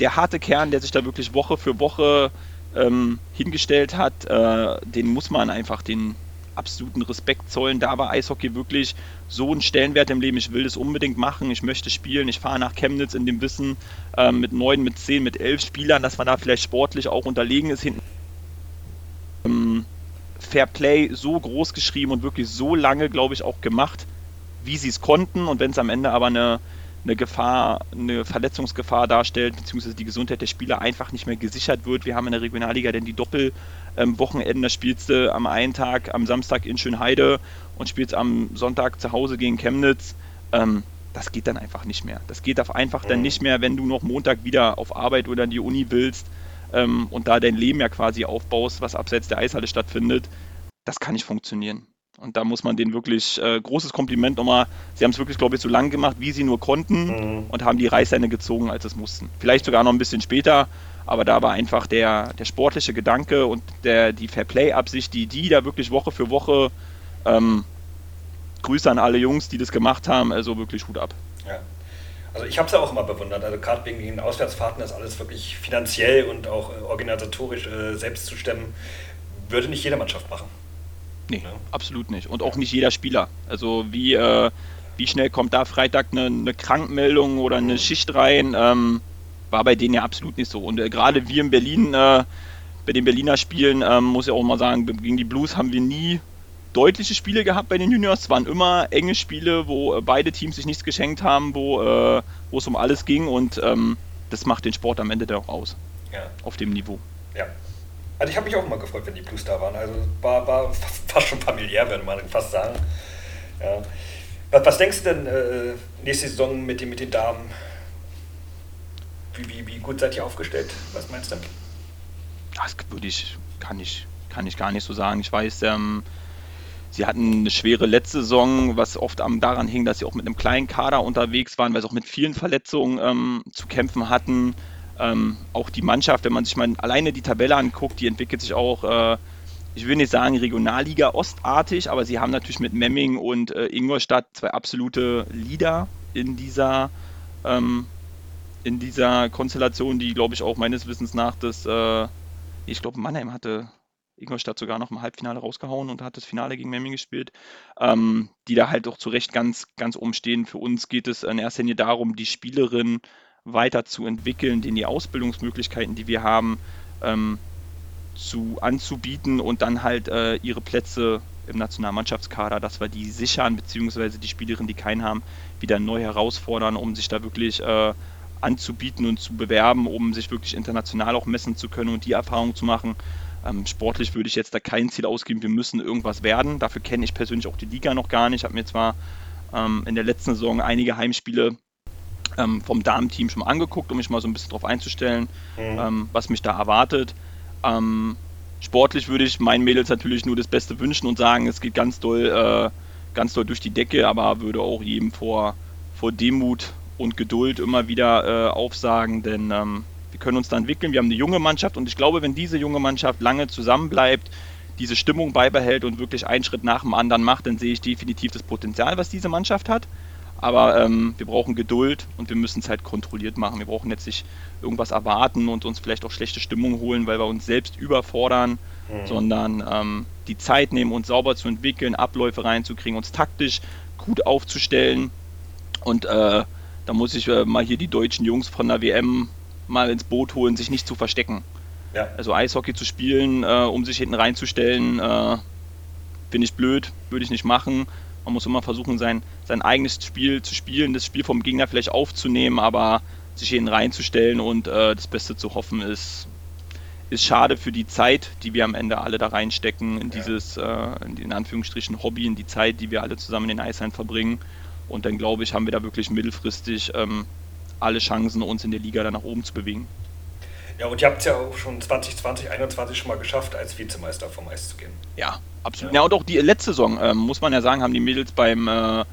der harte Kern, der sich da wirklich Woche für Woche ähm, hingestellt hat, äh, den muss man einfach den absoluten Respekt zollen. Da war Eishockey wirklich so ein Stellenwert im Leben. Ich will das unbedingt machen. Ich möchte spielen. Ich fahre nach Chemnitz in dem Wissen äh, mit neun, mit zehn, mit elf Spielern, dass man da vielleicht sportlich auch unterlegen ist hinten. Ähm, Fair Play so groß geschrieben und wirklich so lange, glaube ich, auch gemacht, wie sie es konnten. Und wenn es am Ende aber eine, eine Gefahr, eine Verletzungsgefahr darstellt, beziehungsweise die Gesundheit der Spieler einfach nicht mehr gesichert wird. Wir haben in der Regionalliga denn die Doppelwochenenden, ähm, da spielst du am einen Tag, am Samstag in Schönheide und spielst am Sonntag zu Hause gegen Chemnitz. Ähm, das geht dann einfach nicht mehr. Das geht einfach dann mhm. nicht mehr, wenn du noch Montag wieder auf Arbeit oder in die Uni willst ähm, und da dein Leben ja quasi aufbaust, was abseits der Eishalle stattfindet, das kann nicht funktionieren. Und da muss man denen wirklich äh, großes Kompliment nochmal. Sie haben es wirklich, glaube ich, so lang gemacht, wie sie nur konnten mhm. und haben die Reißleine gezogen, als es mussten. Vielleicht sogar noch ein bisschen später, aber da war einfach der, der sportliche Gedanke und der, die Fairplay-Absicht, die die da wirklich Woche für Woche ähm, Grüße an alle Jungs, die das gemacht haben, also wirklich Hut ab. Ja. Also ich habe es ja auch immer bewundert. Also gerade wegen den Auswärtsfahrten ist alles wirklich finanziell und auch äh, organisatorisch äh, selbst zu stemmen, würde nicht jede Mannschaft machen. Nee, ja. absolut nicht. Und auch nicht jeder Spieler. Also wie, äh, wie schnell kommt da Freitag eine, eine Krankmeldung oder eine mhm. Schicht rein, ähm, war bei denen ja absolut nicht so. Und äh, gerade wir in Berlin, äh, bei den Berliner Spielen, ähm, muss ich auch mal sagen, gegen die Blues haben wir nie deutliche Spiele gehabt bei den Juniors. Es waren immer enge Spiele, wo äh, beide Teams sich nichts geschenkt haben, wo, äh, wo es um alles ging und ähm, das macht den Sport am Ende dann auch aus. Ja. Auf dem Niveau. Ja. Also ich habe mich auch immer gefreut, wenn die Blues da waren. Also war, war <laughs> fast schon familiär, würde man fast sagen. Ja. Was, was denkst du denn äh, nächste Saison mit den, mit den Damen? Wie, wie, wie gut seid ihr aufgestellt? Was meinst du? Das würde ich, kann ich, kann ich gar nicht so sagen. Ich weiß, ähm, Sie hatten eine schwere letzte Saison, was oft daran hing, dass sie auch mit einem kleinen Kader unterwegs waren, weil sie auch mit vielen Verletzungen ähm, zu kämpfen hatten. ähm, auch die Mannschaft, wenn man sich mal alleine die Tabelle anguckt, die entwickelt sich auch, äh, ich will nicht sagen Regionalliga Ostartig, aber sie haben natürlich mit Memming und äh, Ingolstadt zwei absolute Leader in dieser, ähm, in dieser Konstellation, die, glaube ich, auch meines Wissens nach das, äh, ich glaube, Mannheim hatte Ingolstadt sogar noch im Halbfinale rausgehauen und hat das Finale gegen Memming gespielt, ähm, die da halt auch zu Recht ganz, ganz umstehen. Für uns geht es in erster Linie darum, die Spielerin weiterzuentwickeln, denen die Ausbildungsmöglichkeiten, die wir haben, ähm, zu, anzubieten und dann halt äh, ihre Plätze im Nationalmannschaftskader, dass wir die sichern, beziehungsweise die Spielerinnen, die keinen haben, wieder neu herausfordern, um sich da wirklich äh, anzubieten und zu bewerben, um sich wirklich international auch messen zu können und die Erfahrung zu machen. Ähm, sportlich würde ich jetzt da kein Ziel ausgeben, wir müssen irgendwas werden. Dafür kenne ich persönlich auch die Liga noch gar nicht. Ich habe mir zwar ähm, in der letzten Saison einige Heimspiele ähm, vom Damenteam schon mal angeguckt, um mich mal so ein bisschen darauf einzustellen, mhm. ähm, was mich da erwartet. Ähm, sportlich würde ich meinen Mädels natürlich nur das Beste wünschen und sagen, es geht ganz doll, äh, ganz doll durch die Decke, aber würde auch jedem vor, vor Demut und Geduld immer wieder äh, aufsagen, denn ähm, wir können uns da entwickeln. Wir haben eine junge Mannschaft und ich glaube, wenn diese junge Mannschaft lange zusammenbleibt, diese Stimmung beibehält und wirklich einen Schritt nach dem anderen macht, dann sehe ich definitiv das Potenzial, was diese Mannschaft hat. Aber ähm, wir brauchen Geduld und wir müssen es halt kontrolliert machen. Wir brauchen jetzt nicht irgendwas erwarten und uns vielleicht auch schlechte Stimmung holen, weil wir uns selbst überfordern, mhm. sondern ähm, die Zeit nehmen, uns sauber zu entwickeln, Abläufe reinzukriegen, uns taktisch gut aufzustellen. Und äh, da muss ich äh, mal hier die deutschen Jungs von der WM mal ins Boot holen, sich nicht zu verstecken. Ja. Also Eishockey zu spielen, äh, um sich hinten reinzustellen, äh, finde ich blöd, würde ich nicht machen. Man muss immer versuchen, sein, sein eigenes Spiel zu spielen, das Spiel vom Gegner vielleicht aufzunehmen, aber sich hier reinzustellen und äh, das Beste zu hoffen, ist, ist schade für die Zeit, die wir am Ende alle da reinstecken, in dieses, äh, in Anführungsstrichen, Hobby, in die Zeit, die wir alle zusammen in den Eishallen verbringen. Und dann glaube ich, haben wir da wirklich mittelfristig ähm, alle Chancen, uns in der Liga dann nach oben zu bewegen. Ja, und ihr habt es ja auch schon 2020, 2021 schon mal geschafft, als Vizemeister vom Eis zu gehen. Ja, absolut. Ja, ja und auch die letzte Saison, ähm, muss man ja sagen, haben die Mädels beim, äh,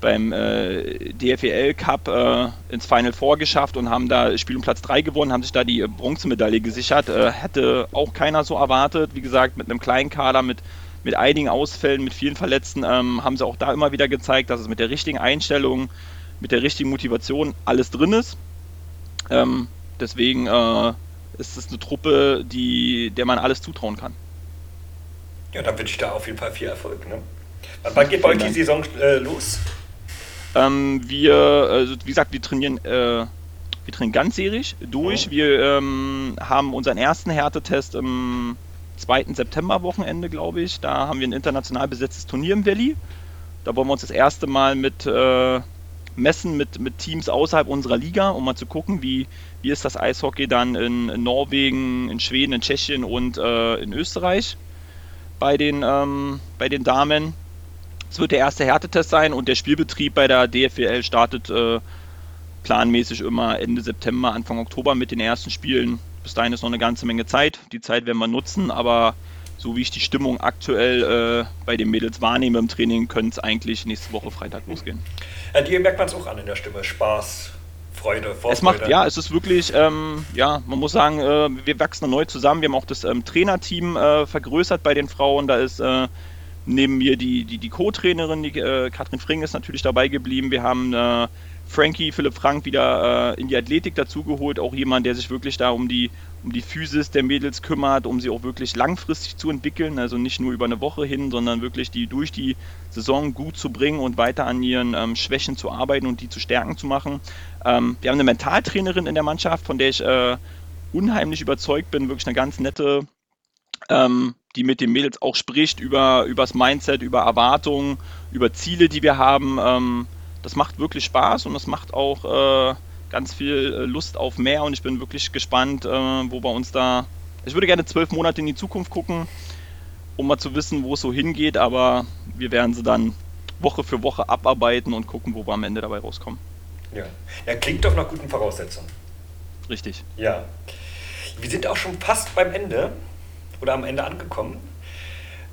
beim äh, DFEL Cup äh, ins Final Four geschafft und haben da Spiel um Platz 3 gewonnen, haben sich da die Bronzemedaille gesichert. Äh, hätte auch keiner so erwartet. Wie gesagt, mit einem kleinen Kader, mit, mit einigen Ausfällen, mit vielen Verletzten, ähm, haben sie auch da immer wieder gezeigt, dass es mit der richtigen Einstellung, mit der richtigen Motivation alles drin ist. Ähm, deswegen äh, ist es eine Truppe, die, der man alles zutrauen kann. Ja, dann wünsche ich da auf jeden Fall viel Erfolg. Ne? Wann geht bei euch die Saison äh, los? Ähm, wir, also wie gesagt, wir trainieren, äh, wir trainieren ganzjährig durch. Mhm. Wir ähm, haben unseren ersten Härtetest im 2. September-Wochenende, glaube ich. Da haben wir ein international besetztes Turnier im Valley. Da wollen wir uns das erste Mal mit äh, messen mit, mit Teams außerhalb unserer Liga, um mal zu gucken, wie, wie ist das Eishockey dann in, in Norwegen, in Schweden, in Tschechien und äh, in Österreich bei den, ähm, bei den Damen. Es wird der erste Härtetest sein und der Spielbetrieb bei der DFWL startet äh, planmäßig immer Ende September, Anfang Oktober mit den ersten Spielen. Bis dahin ist noch eine ganze Menge Zeit. Die Zeit werden wir nutzen, aber so wie ich die Stimmung aktuell äh, bei den Mädels wahrnehme im Training, könnte es eigentlich nächste Woche Freitag losgehen. Ja, dir merkt man es auch an in der Stimme. Spaß, Freude, Vorfreude. Es macht, ja, es ist wirklich, ähm, ja, man muss sagen, äh, wir wachsen neu zusammen. Wir haben auch das ähm, Trainerteam äh, vergrößert bei den Frauen. Da ist äh, neben mir die, die, die Co-Trainerin, die äh, Katrin Fring ist natürlich dabei geblieben. Wir haben äh, Frankie, Philipp Frank wieder äh, in die Athletik dazugeholt. Auch jemand, der sich wirklich da um die, um die Physis der Mädels kümmert, um sie auch wirklich langfristig zu entwickeln. Also nicht nur über eine Woche hin, sondern wirklich die durch die Saison gut zu bringen und weiter an ihren ähm, Schwächen zu arbeiten und die zu stärken zu machen. Ähm, wir haben eine Mentaltrainerin in der Mannschaft, von der ich äh, unheimlich überzeugt bin. Wirklich eine ganz nette, ähm, die mit den Mädels auch spricht über, das Mindset, über Erwartungen, über Ziele, die wir haben. Ähm, das macht wirklich Spaß und das macht auch äh, ganz viel äh, Lust auf mehr und ich bin wirklich gespannt, äh, wo wir uns da. Ich würde gerne zwölf Monate in die Zukunft gucken, um mal zu wissen, wo es so hingeht, aber wir werden sie dann Woche für Woche abarbeiten und gucken, wo wir am Ende dabei rauskommen. Ja, ja klingt doch nach guten Voraussetzungen. Richtig. Ja. Wir sind auch schon fast beim Ende oder am Ende angekommen.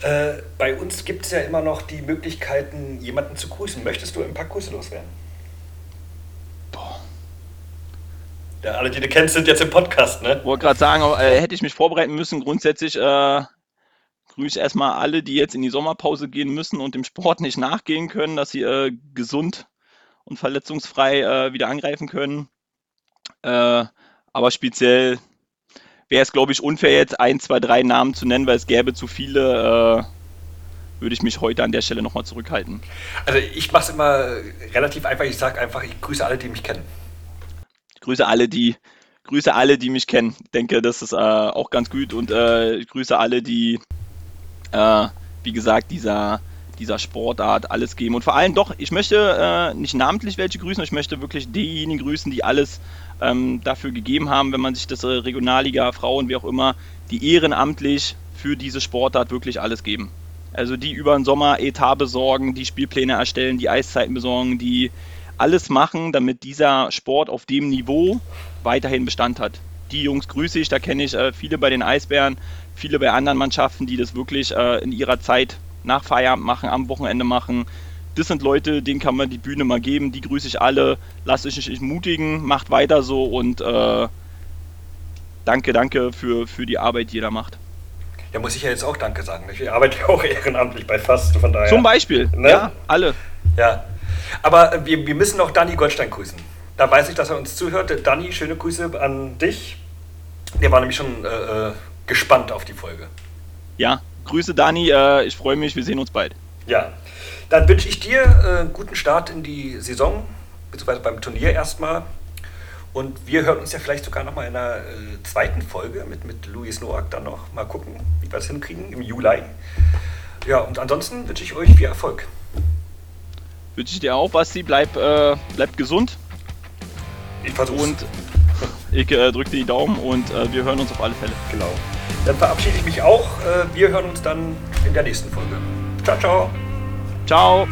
Äh, bei uns gibt es ja immer noch die Möglichkeiten, jemanden zu grüßen. Möchtest du ein paar Grüße loswerden? Boah. Ja, alle, die du kennst, sind jetzt im Podcast, ne? Wollte gerade sagen, äh, hätte ich mich vorbereiten müssen. Grundsätzlich äh, grüße erstmal alle, die jetzt in die Sommerpause gehen müssen und dem Sport nicht nachgehen können, dass sie äh, gesund und verletzungsfrei äh, wieder angreifen können. Äh, aber speziell wäre es, glaube ich, unfair, jetzt ein, zwei, drei Namen zu nennen, weil es gäbe zu viele. Äh, würde ich mich heute an der Stelle nochmal zurückhalten. Also ich mache es immer relativ einfach. Ich sage einfach, ich grüße alle, die mich kennen. Ich grüße alle, die grüße alle, die mich kennen. Ich denke, das ist äh, auch ganz gut und äh, ich grüße alle, die, äh, wie gesagt, dieser, dieser Sportart alles geben. Und vor allem doch, ich möchte äh, nicht namentlich welche grüßen, ich möchte wirklich diejenigen grüßen, die alles ähm, dafür gegeben haben, wenn man sich das äh, Regionalliga, Frauen, wie auch immer, die ehrenamtlich für diese Sportart wirklich alles geben. Also die über den Sommer Etat besorgen, die Spielpläne erstellen, die Eiszeiten besorgen, die alles machen, damit dieser Sport auf dem Niveau weiterhin Bestand hat. Die Jungs grüße ich, da kenne ich äh, viele bei den Eisbären, viele bei anderen Mannschaften, die das wirklich äh, in ihrer Zeit nach Feierabend machen, am Wochenende machen. Das sind Leute, denen kann man die Bühne mal geben, die grüße ich alle, lasst euch nicht mutigen, macht weiter so und äh, danke, danke für, für die Arbeit, die ihr da macht. Ja, muss ich ja jetzt auch Danke sagen. Ich arbeite ja auch <laughs> ehrenamtlich bei FAST, von daher. Zum Beispiel, ne? ja, alle. Ja, aber wir, wir müssen noch Danny Goldstein grüßen. Da weiß ich, dass er uns zuhört. Danny, schöne Grüße an dich. Der war nämlich schon äh, äh gespannt auf die Folge. Ja, Grüße Dani, äh, ich freue mich, wir sehen uns bald. Ja, dann wünsche ich dir einen äh, guten Start in die Saison, beziehungsweise beim Turnier erstmal. Und wir hören uns ja vielleicht sogar noch mal in einer äh, zweiten Folge mit, mit Luis Noack dann noch. Mal gucken, wie wir das hinkriegen im Juli. Ja, und ansonsten wünsche ich euch viel Erfolg. Wünsche ich dir auch, Basti. Bleib, äh, bleib gesund. Ich versuch's. Und <laughs> ich äh, drücke dir die Daumen und äh, wir hören uns auf alle Fälle. Genau. Dann verabschiede ich mich auch. Äh, wir hören uns dann in der nächsten Folge. Ciao, ciao. Ciao.